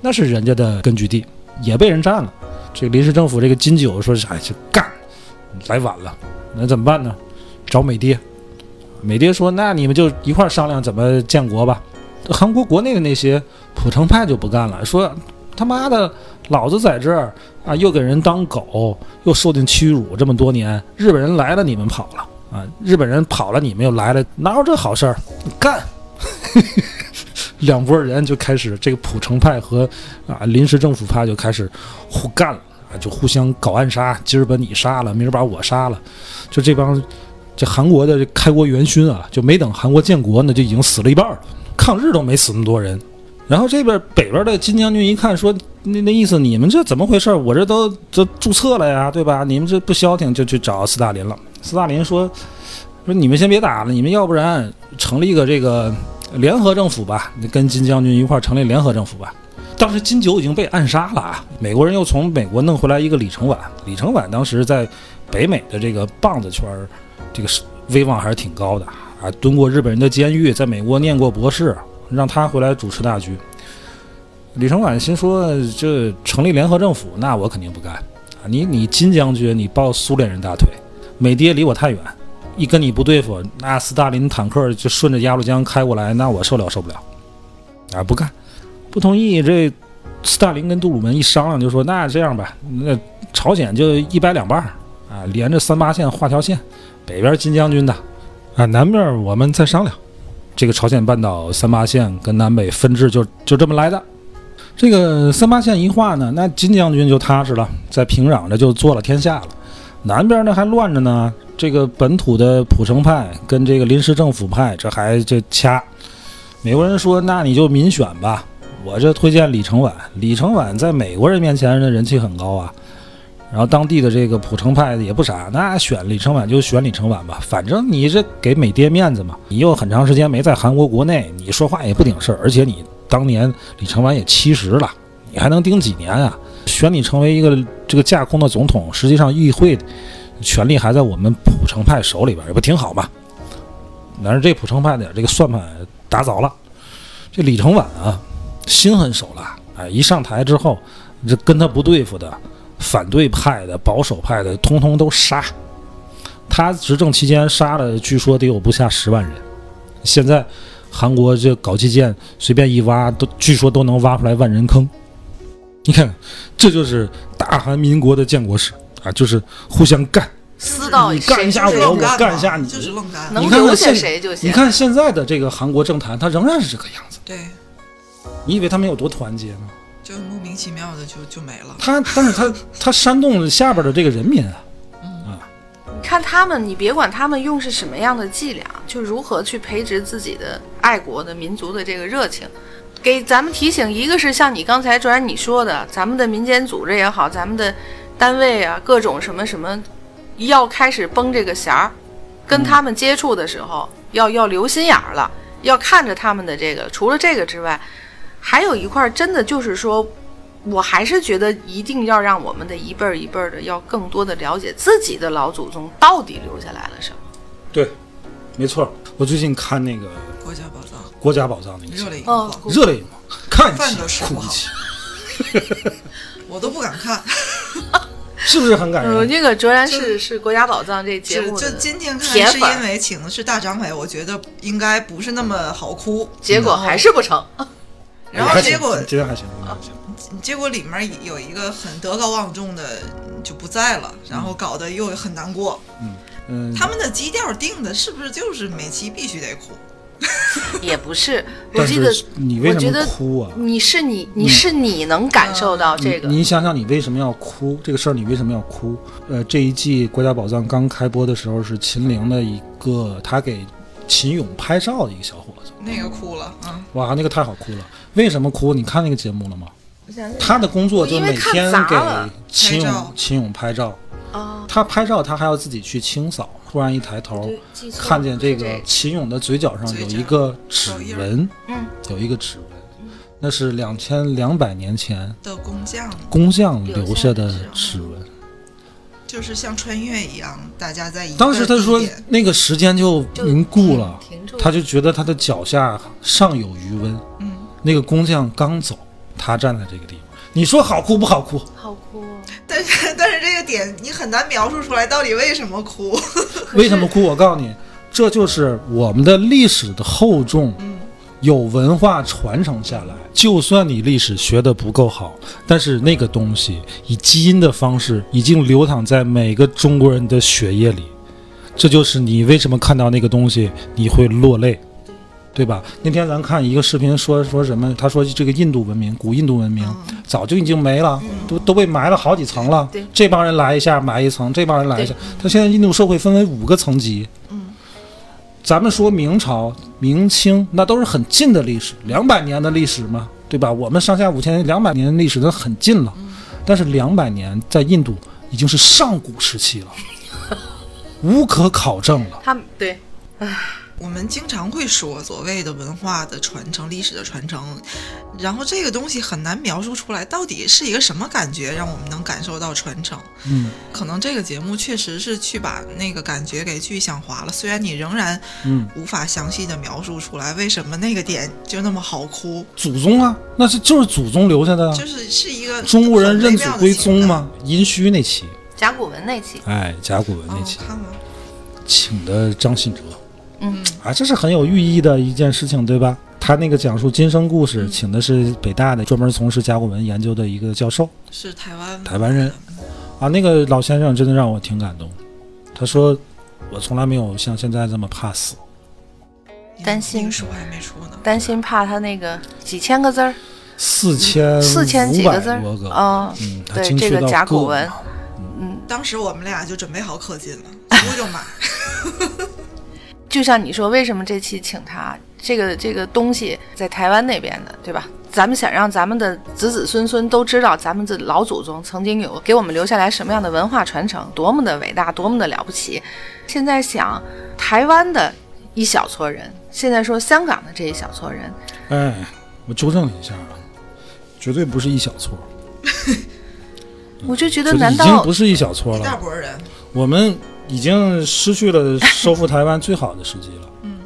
那是人家的根据地，也被人占了。这个临时政府这个金九说是，哎，就干，来晚了，那怎么办呢？找美爹，美爹说，那你们就一块商量怎么建国吧。韩国国内的那些普城派就不干了，说他妈的，老子在这儿啊，又给人当狗，又受尽屈辱这么多年，日本人来了，你们跑了啊，日本人跑了，你们又来了，哪有这好事儿？干！两拨人就开始，这个普城派和啊临时政府派就开始互干了啊，就互相搞暗杀，今儿把你杀了，明儿把我杀了，就这帮这韩国的开国元勋啊，就没等韩国建国呢，就已经死了一半了，抗日都没死那么多人。然后这边北边的金将军一看说，那那意思你们这怎么回事？我这都都注册了呀，对吧？你们这不消停，就去找斯大林了。斯大林说说你们先别打了，你们要不然成立一个这个联合政府吧，你跟金将军一块儿成立联合政府吧。当时金九已经被暗杀了啊，美国人又从美国弄回来一个李承晚。李承晚当时在北美的这个棒子圈儿，这个威望还是挺高的啊，蹲过日本人的监狱，在美国念过博士，让他回来主持大局。李承晚心说：“这成立联合政府，那我肯定不干啊！你你金将军，你抱苏联人大腿，美爹离我太远，一跟你不对付，那斯大林坦克就顺着鸭绿江开过来，那我受了受不了啊！不干，不同意。这斯大林跟杜鲁门一商量，就说：那这样吧，那朝鲜就一掰两半儿啊，连着三八线画条线，北边金将军的啊，南边我们再商量。这个朝鲜半岛三八线跟南北分治就就这么来的。”这个三八线一画呢，那金将军就踏实了，在平壤这就做了天下了。南边呢还乱着呢，这个本土的普城派跟这个临时政府派这还这掐。美国人说：“那你就民选吧，我这推荐李承晚。李承晚在美国人面前的人气很高啊。然后当地的这个普城派也不傻，那选李承晚就选李承晚吧，反正你这给美爹面子嘛。你又很长时间没在韩国国内，你说话也不顶事儿，而且你。”当年李承晚也七十了，你还能顶几年啊？选你成为一个这个架空的总统，实际上议会权力还在我们普城派手里边，也不挺好吗？但是这普城派的这个算盘打早了，这李承晚啊，心狠手辣，哎，一上台之后，这跟他不对付的、反对派的、保守派的，通通都杀。他执政期间杀了，据说得有不下十万人。现在。韩国这搞基建，随便一挖都，据说都能挖出来万人坑。你看，这就是大韩民国的建国史啊，就是互相干，
撕到
你干一下我，我干一下你，
就是愣干。
能留下谁就行。
你看现在的这个韩国政坛，它仍然是这个样子。
对，
你以为他们有多团结呢？
就莫名其妙的就就没了。
他，但是他他煽动了下边的这个人民啊。
你看他们，你别管他们用是什么样的伎俩，就如何去培植自己的爱国的民族的这个热情，给咱们提醒。一个是像你刚才专你说的，咱们的民间组织也好，咱们的单位啊，各种什么什么，要开始绷这个弦儿，跟他们接触的时候，要要留心眼儿了，要看着他们的这个。除了这个之外，还有一块儿真的就是说。我还是觉得一定要让我们的一辈儿一辈儿的要更多的了解自己的老祖宗到底留下来了什么。
对，没错。我最近看那个《
国家宝藏》，
国家宝藏那个
热泪盈
哦
眶，
热泪盈眶，看
饭
一
都吃不好
起哭一起，
我都不敢看。
是不是很感人？嗯？
那个卓然是是国家宝藏这节目就
今天看是因为请的是大张伟，我觉得应该不是那么好哭，
结果还是不成。
然后结果
今天还行。
结果里面有一个很德高望重的就不在了，然后搞得又很难过。
嗯，
他们的基调定的是不是就是每期必须得哭？
也不是，我记得
你为什么哭啊？
你是你，你是你能感受到这个
你，你想想，你为什么要哭？这个事儿你为什么要哭？呃，这一季《国家宝藏》刚开播的时候，是秦岭的一个他给秦勇拍照的一个小伙子，
那个哭了啊！
哇，那个太好哭了。为什么哭？你看那个节目了吗？他的工作就每天给秦勇
拍照
秦勇拍照，
啊，
他拍照他还要自己去清扫。忽然一抬头看见这个秦勇的嘴角上有一个指纹，
嗯，
有一个指纹，那是两千两百年前
的工匠
工匠留下的指纹。
就是像穿越一样，大家在一个
当时他说那个时间就
就
凝固了，
停住，
他就觉得他的脚下尚有余温。
嗯，
那个工匠刚走，他站在这个地方，你说好哭不好哭？
好哭哦。
但是但是这个点你很难描述出来到底为什么哭。
为什么哭？我告诉你，这就是我们的历史的厚重，
嗯
有文化传承下来。就算你历史学得不够好，但是那个东西以基因的方式已经流淌在每个中国人的血液里。这就是你为什么看到那个东西你会落泪，对吧？那天咱看一个视频说说什么，他说这个印度文明，古印度文明早就已经没了，都都被埋了好几层了。这帮人来一下埋一层，这帮人来一下。他现在印度社会分为五个层级。咱们说明朝、明清，那都是很近的历史，两百年的历史嘛，对吧？我们上下五千年、两百年的历史都很近了，但是两百年在印度已经是上古时期了，无可考证了。
他们对
我们经常会说所谓的文化的传承、历史的传承，然后这个东西很难描述出来，到底是一个什么感觉，让我们能感受到传承。
嗯
可能这个节目确实是去把那个感觉给具象化了，虽然你仍然
嗯，
无法详细的描述出来为什么那个点就那么好哭，
祖宗啊，那是就是祖宗留下的啊。
就是是一个
中国人认祖归宗吗。殷墟那期，
甲骨文那期，
哎，甲骨文
哦
那期，
看了，
请的张信哲。
嗯，
啊，这是很有寓意的一件事情，对吧？他那个讲述今生故事，请的是北大的专门从事甲骨文研究的一个教授，
是台湾
台湾人啊。那个老先生真的让我挺感动。他说：“我从来没有像现在这么怕死。
担心
那个书还没出呢。
担心怕他那个几千个字儿，
四千
四千几个字儿，啊，
嗯，他
对这个
精确到
甲骨文
嗯
当时我们俩就准备好氪金了，书就买。
就像你说，为什么这期请他？这个这个东西在台湾那边的，对吧？咱们想让咱们的子子孙孙都知道，咱们的老祖宗曾经有给我们留下来什么样的文化传承，多么的伟大，多么的了不起。现在想，台湾的一小撮人，现在说香港的这一小撮人，
哎，我纠正你一下啊，绝对不是一小撮，
我就觉得，难道
已经不是一小撮
一大
了。
波人，
我们已经失去了收复台湾最好的时机了。
嗯，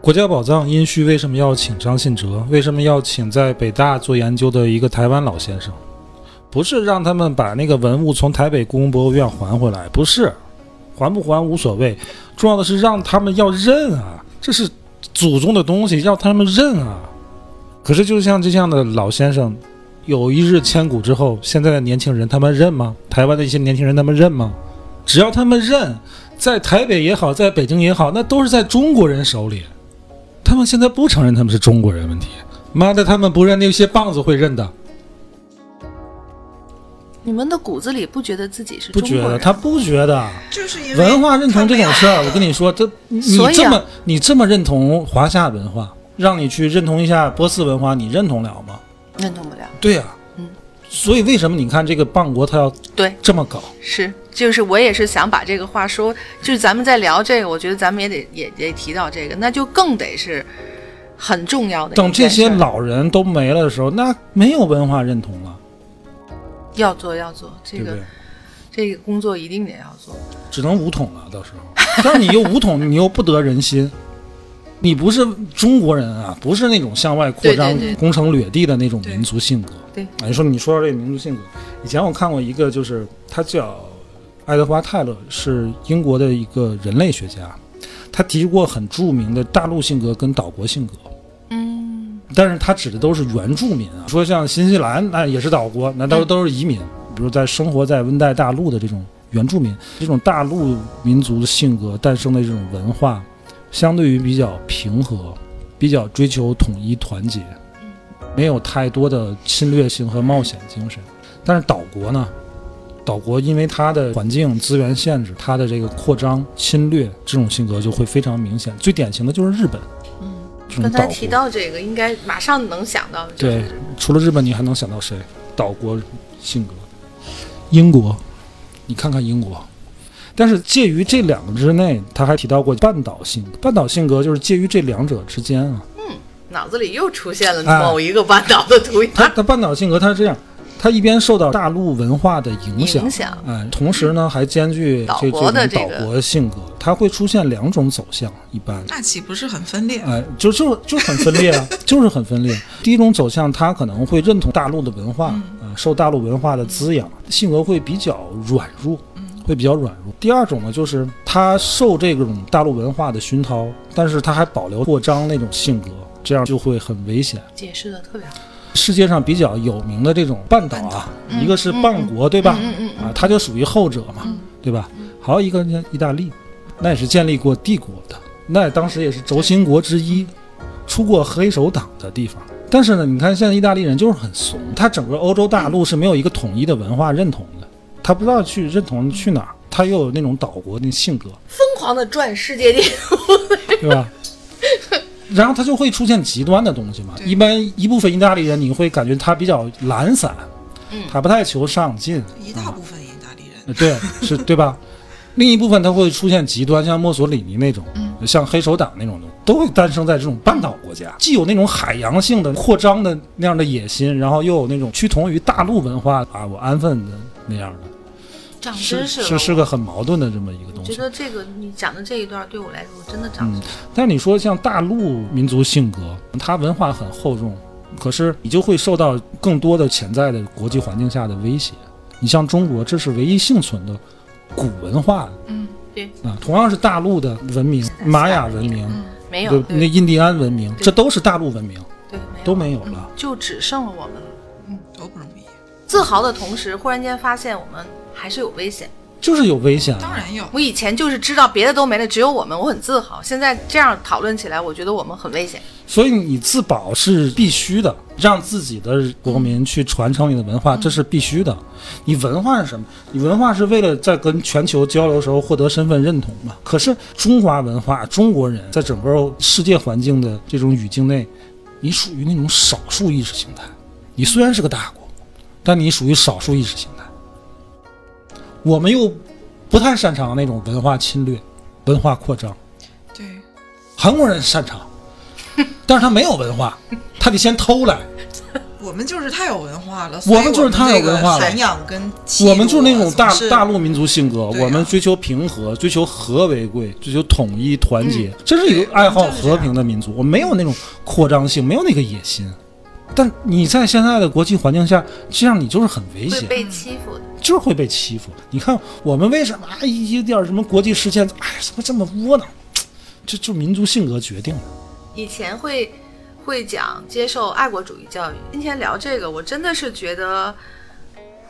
国家宝藏殷墟为什么要请张信哲？为什么要请在北大做研究的一个台湾老先生？不是让他们把那个文物从台北故宫博物院还回来，不是，还不还无所谓，重要的是让他们要认啊，这是祖宗的东西，要他们认啊。可是就像这样的老先生，有一日千古之后，现在的年轻人他们认吗？台湾的一些年轻人他们认吗？只要他们认，在台北也好，在北京也好，那都是在中国人手里。他们现在不承认他们是中国人，问题，妈的，他们不认，那些棒子会认的。
你们的骨子里不觉得自己是
不觉得，
中国人？
他不觉得。
就是因为
文化认同这种事儿，我跟你说，这你这么你这么认同华夏文化，让你去认同一下波斯文化，你认同了吗？
认同不了。
对呀、
嗯，
所以为什么你看这个邦国他要
对，
这么搞？
是，就是我也是想把这个话说，就是咱们在聊这个，我觉得咱们也得也也提到这个，那就更得是很重要的
等这些老人都没了的时候，那没有文化认同了，
要做要做这个
对对？
这个工作一定得要做。
只能武统了，到时候。但是你又武统，你又不得人心。你不是中国人啊，不是那种向外扩张、攻城掠地的那种民族性格。
对。
啊，你说你说到这个民族性格，以前我看过一个，就是他叫爱德华泰勒，是英国的一个人类学家，他提过很著名的大陆性格跟岛国性格。
嗯，
但是他指的都是原住民啊，说像新西兰那也是岛国，那都都是移民，比如在生活在温带大陆的这种原住民，这种大陆民族的性格诞生的这种文化，相对于比较平和，比较追求统一团结，没有太多的侵略性和冒险精神。但是岛国呢，岛国因为它的环境资源限制，它的这个扩张侵略这种性格就会非常明显。最典型的就是日本，
嗯。刚才提到这个，应该马上能想到的就是
对，除了日本，你还能想到谁？岛国性格，英国，你看看英国。但是介于这两个之内，他还提到过半岛性格。半岛性格就是介于这两者之间啊。
嗯脑子里又出现了
哎
某一个半岛的图样。
他他半岛性格，他是这样，他一边受到大陆文化的影响，
影响
哎，同时呢还兼具
岛
这
国的这
种岛国性格，它会出现两种走向，一般。
那岂不是很分裂？
哎，就就就很分裂啊，就是很分裂。第一种走向，他可能会认同大陆的文化，啊、受大陆文化的滋养，性格会比较软弱，会比较软弱。第二种呢，就是他受这种大陆文化的熏陶，但是他还保留扩张那种性格，这样就会很危险。
解释的特别好。
世界上比较有名的这种半岛啊，一个是半国，对吧？啊，它就属于后者嘛，对吧？还有一个呢，意大利，那也是建立过帝国的，那当时也是轴心国之一，出过黑手党的地方。但是呢，你看现在意大利人就是很怂，他整个欧洲大陆是没有一个统一的文化认同的，他不知道去认同去哪儿，他又有那种岛国的性格，
疯狂的转世界地图。
对吧？然后他就会出现极端的东西嘛。一般一部分意大利人，你会感觉他比较懒散，
嗯
他不太求上进，
一大部分意大利人，
呃对，是对吧？另一部分他会出现极端，像墨索里尼那种，像黑手党那种的，都会诞生在这种半岛国家，既有那种海洋性的扩张的那样的野心，然后又有那种趋同于大陆文化啊，我安分的那样的，
长
是
知识了，
是是个很矛盾的这么一个东西。
觉得这个你讲的这一段对我来说真的长知识。
但你说像大陆民族性格，它文化很厚重，可是你就会受到更多的潜在的国际环境下的威胁。你像中国，这是唯一幸存的古文化
嗯，对，
啊，同样是大陆的文明，玛雅文明，
没有
对，那印第安文明，这都是大陆文明，
对
都
没
没有了。
就只剩了我们了。
嗯都不容易。
自豪的同时，忽然间发现我们还是有危险。
就是有危险、啊。
当然有，
我以前就是知道别的都没了，只有我们，我很自豪。现在这样讨论起来，我觉得我们很危险。
所以你自保是必须的，让自己的国民去传承你的文化，这是必须的。你文化是什么？你文化是为了在跟全球交流的时候获得身份认同嘛？可是中华文化，中国人在整个世界环境的这种语境内，你属于那种少数意识形态。你虽然是个大国，但你属于少数意识形态。我们又不太擅长那种文化侵略、文化扩张。
对，
韩国人擅长，但是他没有文化，他得先偷来。
我们就是太有文化了，
我们就是太有文化了
我们
就是那种大大陆民族性格，我们追求平和，追求和为贵，追求统一团结，
嗯
这是一个爱好和平的民族。我们没有那种扩张性，没有那个野心。但你在现在的国际环境下，这样你就是很危险，
会被欺负的。
就是会被欺负。你看我们为什么啊一一点什么国际事件，哎，怎么这么窝囊？这就民族性格决定的。
以前会会讲接受爱国主义教育，今天聊这个，我真的是觉得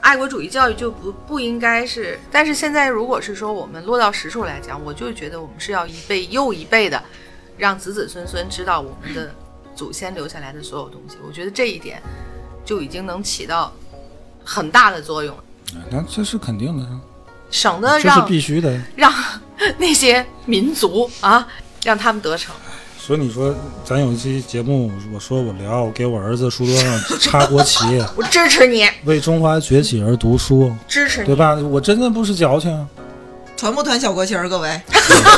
爱国主义教育就不不应该是。但是现在如果是说我们落到实处来讲，我就觉得我们是要一辈又一辈的让子子孙孙知道我们的祖先留下来的所有东西。我觉得这一点就已经能起到很大的作用了。
那这是肯定的，
省得
这是
让
必须的。
让 那些民族啊，让他们得逞。
所以你说，咱有一期节目，我说我聊，我给我儿子书桌上插国旗，
我支持你，
为中华崛起而读书，
支持你
对。吧？我真的不是矫情啊。
团不团小国旗儿？各位，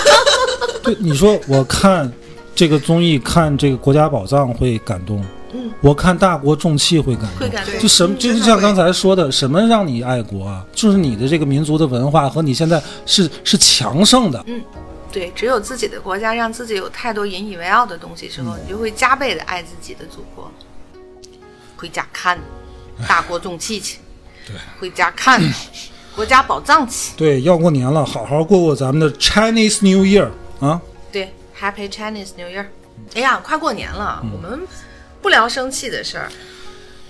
对，你说我看这个综艺，看这个国家宝藏会感动，
嗯，
我看大国重器会感动。
会感动
就什么，
嗯
就是像刚才说的，什么让你爱国啊？就是你的这个民族的文化和你现在是是强盛的，嗯
对，只有自己的国家让自己有太多引以为傲的东西之后，你就会加倍的爱自己的祖国。回家看大国重器去，
对，
回家看 国家宝藏去。
对，要过年了，好好过过咱们的 Chinese New Year 啊！
对，Happy Chinese New Year！哎呀，快过年了，我们不聊生气的事儿，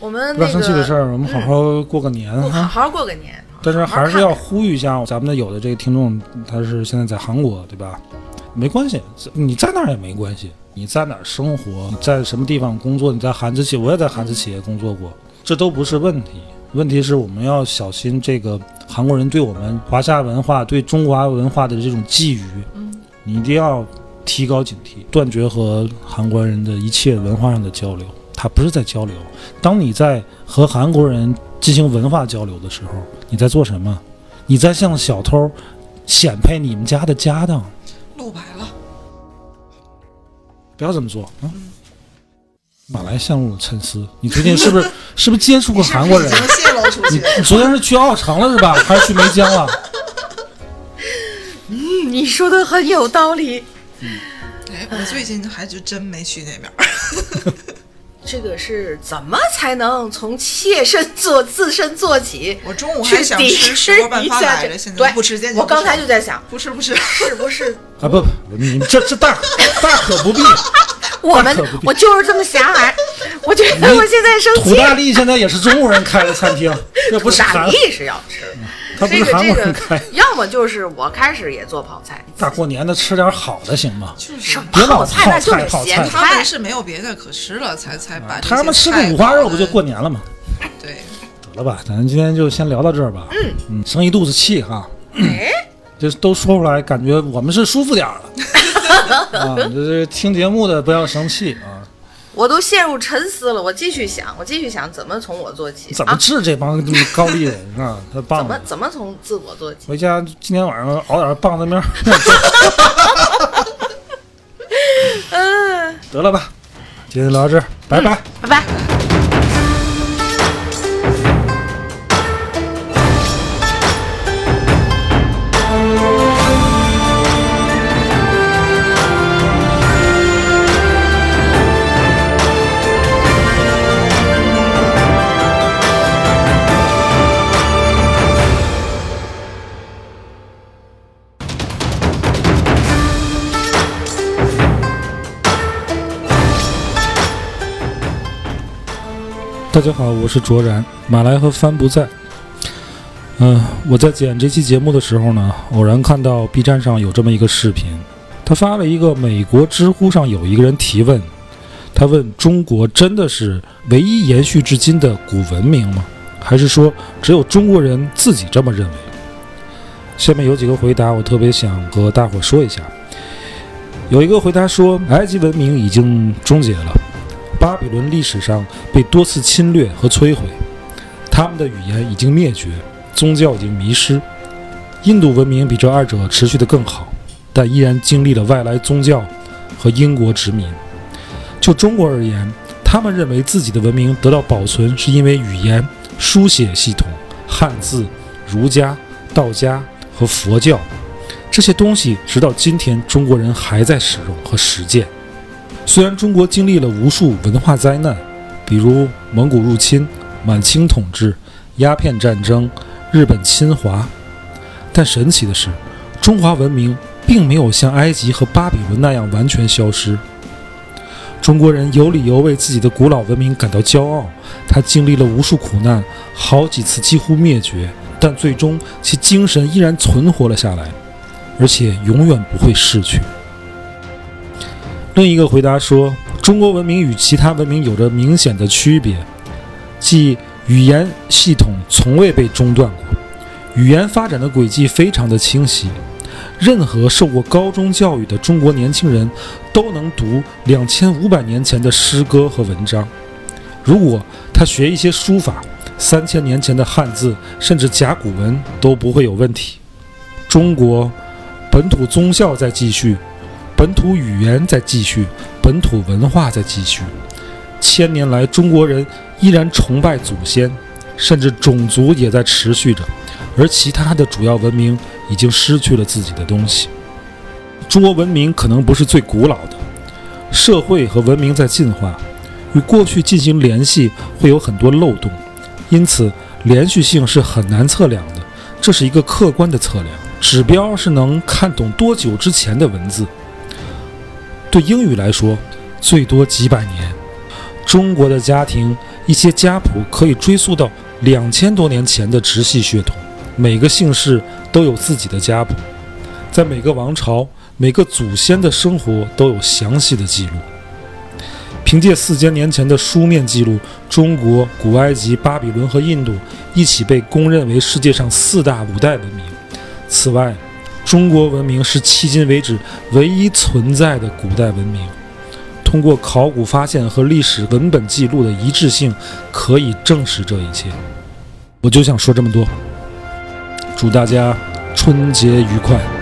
我们
不要
那个
生气的事儿，我们好好过个年
好好过个年。
但是还是要呼吁一下咱们的有的这个听众，他是现在在韩国，对吧？没关系，你在哪儿也没关系，你在哪儿生活，你在什么地方工作，你在韩资企业，我也在韩资企业工作过，这都不是问题。问题是我们要小心这个韩国人对我们华夏文化、对中华文化的这种觊觎，
嗯，
你一定要提高警惕，断绝和韩国人的一切文化上的交流。他不是在交流，当你在和韩国人进行文化交流的时候，你在做什么？你在向小偷显配你们家的家当，
露白了。
不要这么做啊！马来陷入了沉思。你最近是不是 是不是接触过韩国人。你昨天是去奥城了是吧？还是去梅江了？
嗯你说的很有道理。
哎，我最近还就真没去那边儿。
这个是怎么才能从切身做自身做起？
我中午还想吃
制
石锅拌
一下这
饭来着，现在
对
不吃坚决
我刚才就在想，
不吃不吃。
是不是
啊不不，你这这大大可不必。
我们我就是这么狭隘？我觉得我现在生
土
气。
大利现在也是中国人开的餐厅，这不
土大
是韩，
利是要吃，
他不是韩
这个这个
国人开。
要么就是我开始也做泡菜，
大过年的吃点好的行吗？
就是
别老
泡菜那就是咸
泡菜
他们。是没有别的可吃了，才才把这
他们吃个五花肉不就过年了吗？
对，
得了吧，咱今天就先聊到这儿吧。嗯嗯，生一肚子气哈，
哎，
这都说出来，感觉我们是舒服点儿了。啊，这这听节目的不要生气啊！
我都陷入沉思了。我继续想，我继续想怎么从我做起
怎么
啊？
治这帮高丽人啊？他
怎
棒了！
么怎么从自我做起？
回家今天晚上熬点棒子面儿。
嗯，
得了吧，今天聊到这儿，拜拜。
拜拜。
大家好，我是卓然，马来和帆不在。嗯、我在剪这期节目的时候呢，偶然看到 B 站上有这么一个视频，他发了一个美国知乎上有一个人提问，他问中国真的是唯一延续至今的古文明吗？还是说只有中国人自己这么认为？下面有几个回答，我特别想和大伙说一下。有一个回答说，埃及文明已经终结了。巴比伦历史上被多次侵略和摧毁，他们的语言已经灭绝，宗教已经迷失。印度文明比这二者持续得更好，但依然经历了外来宗教和英国殖民。就中国而言，他们认为自己的文明得到保存，是因为语言、书写系统、汉字、儒家、道家和佛教这些东西，直到今天中国人还在使用和实践。虽然中国经历了无数文化灾难，比如蒙古入侵、满清统治、鸦片战争、日本侵华，但神奇的是，中华文明并没有像埃及和巴比伦那样完全消失。中国人有理由为自己的古老文明感到骄傲，它经历了无数苦难，好几次几乎灭绝，但最终其精神依然存活了下来，而且永远不会逝去。另一个回答说，中国文明与其他文明有着明显的区别，即语言系统从未被中断过，语言发展的轨迹非常的清晰。任何受过高中教育的中国年轻人，都能读两千五百年前的诗歌和文章。如果他学一些书法，三千年前的汉字甚至甲骨文都不会有问题。中国本土宗教在继续，本土语言在继续，本土文化在继续。千年来，中国人依然崇拜祖先，甚至种族也在持续着，而其他的主要文明。已经失去了自己的东西。中国文明可能不是最古老的，社会和文明在进化，与过去进行联系会有很多漏洞，因此连续性是很难测量的。这是一个客观的测量指标，是能看懂多久之前的文字。对英语来说，最多几百年。中国的家庭一些家谱可以追溯到两千多年前的直系血统。每个姓氏都有自己的家谱，在每个王朝、每个祖先的生活都有详细的记录。凭借四千年前的书面记录，中国、古埃及、巴比伦和印度一起被公认为世界上四大五代文明。此外，中国文明是迄今为止唯一存在的古代文明。通过考古发现和历史文本记录的一致性，可以证实这一切。我就想说这么多。祝大家春节愉快！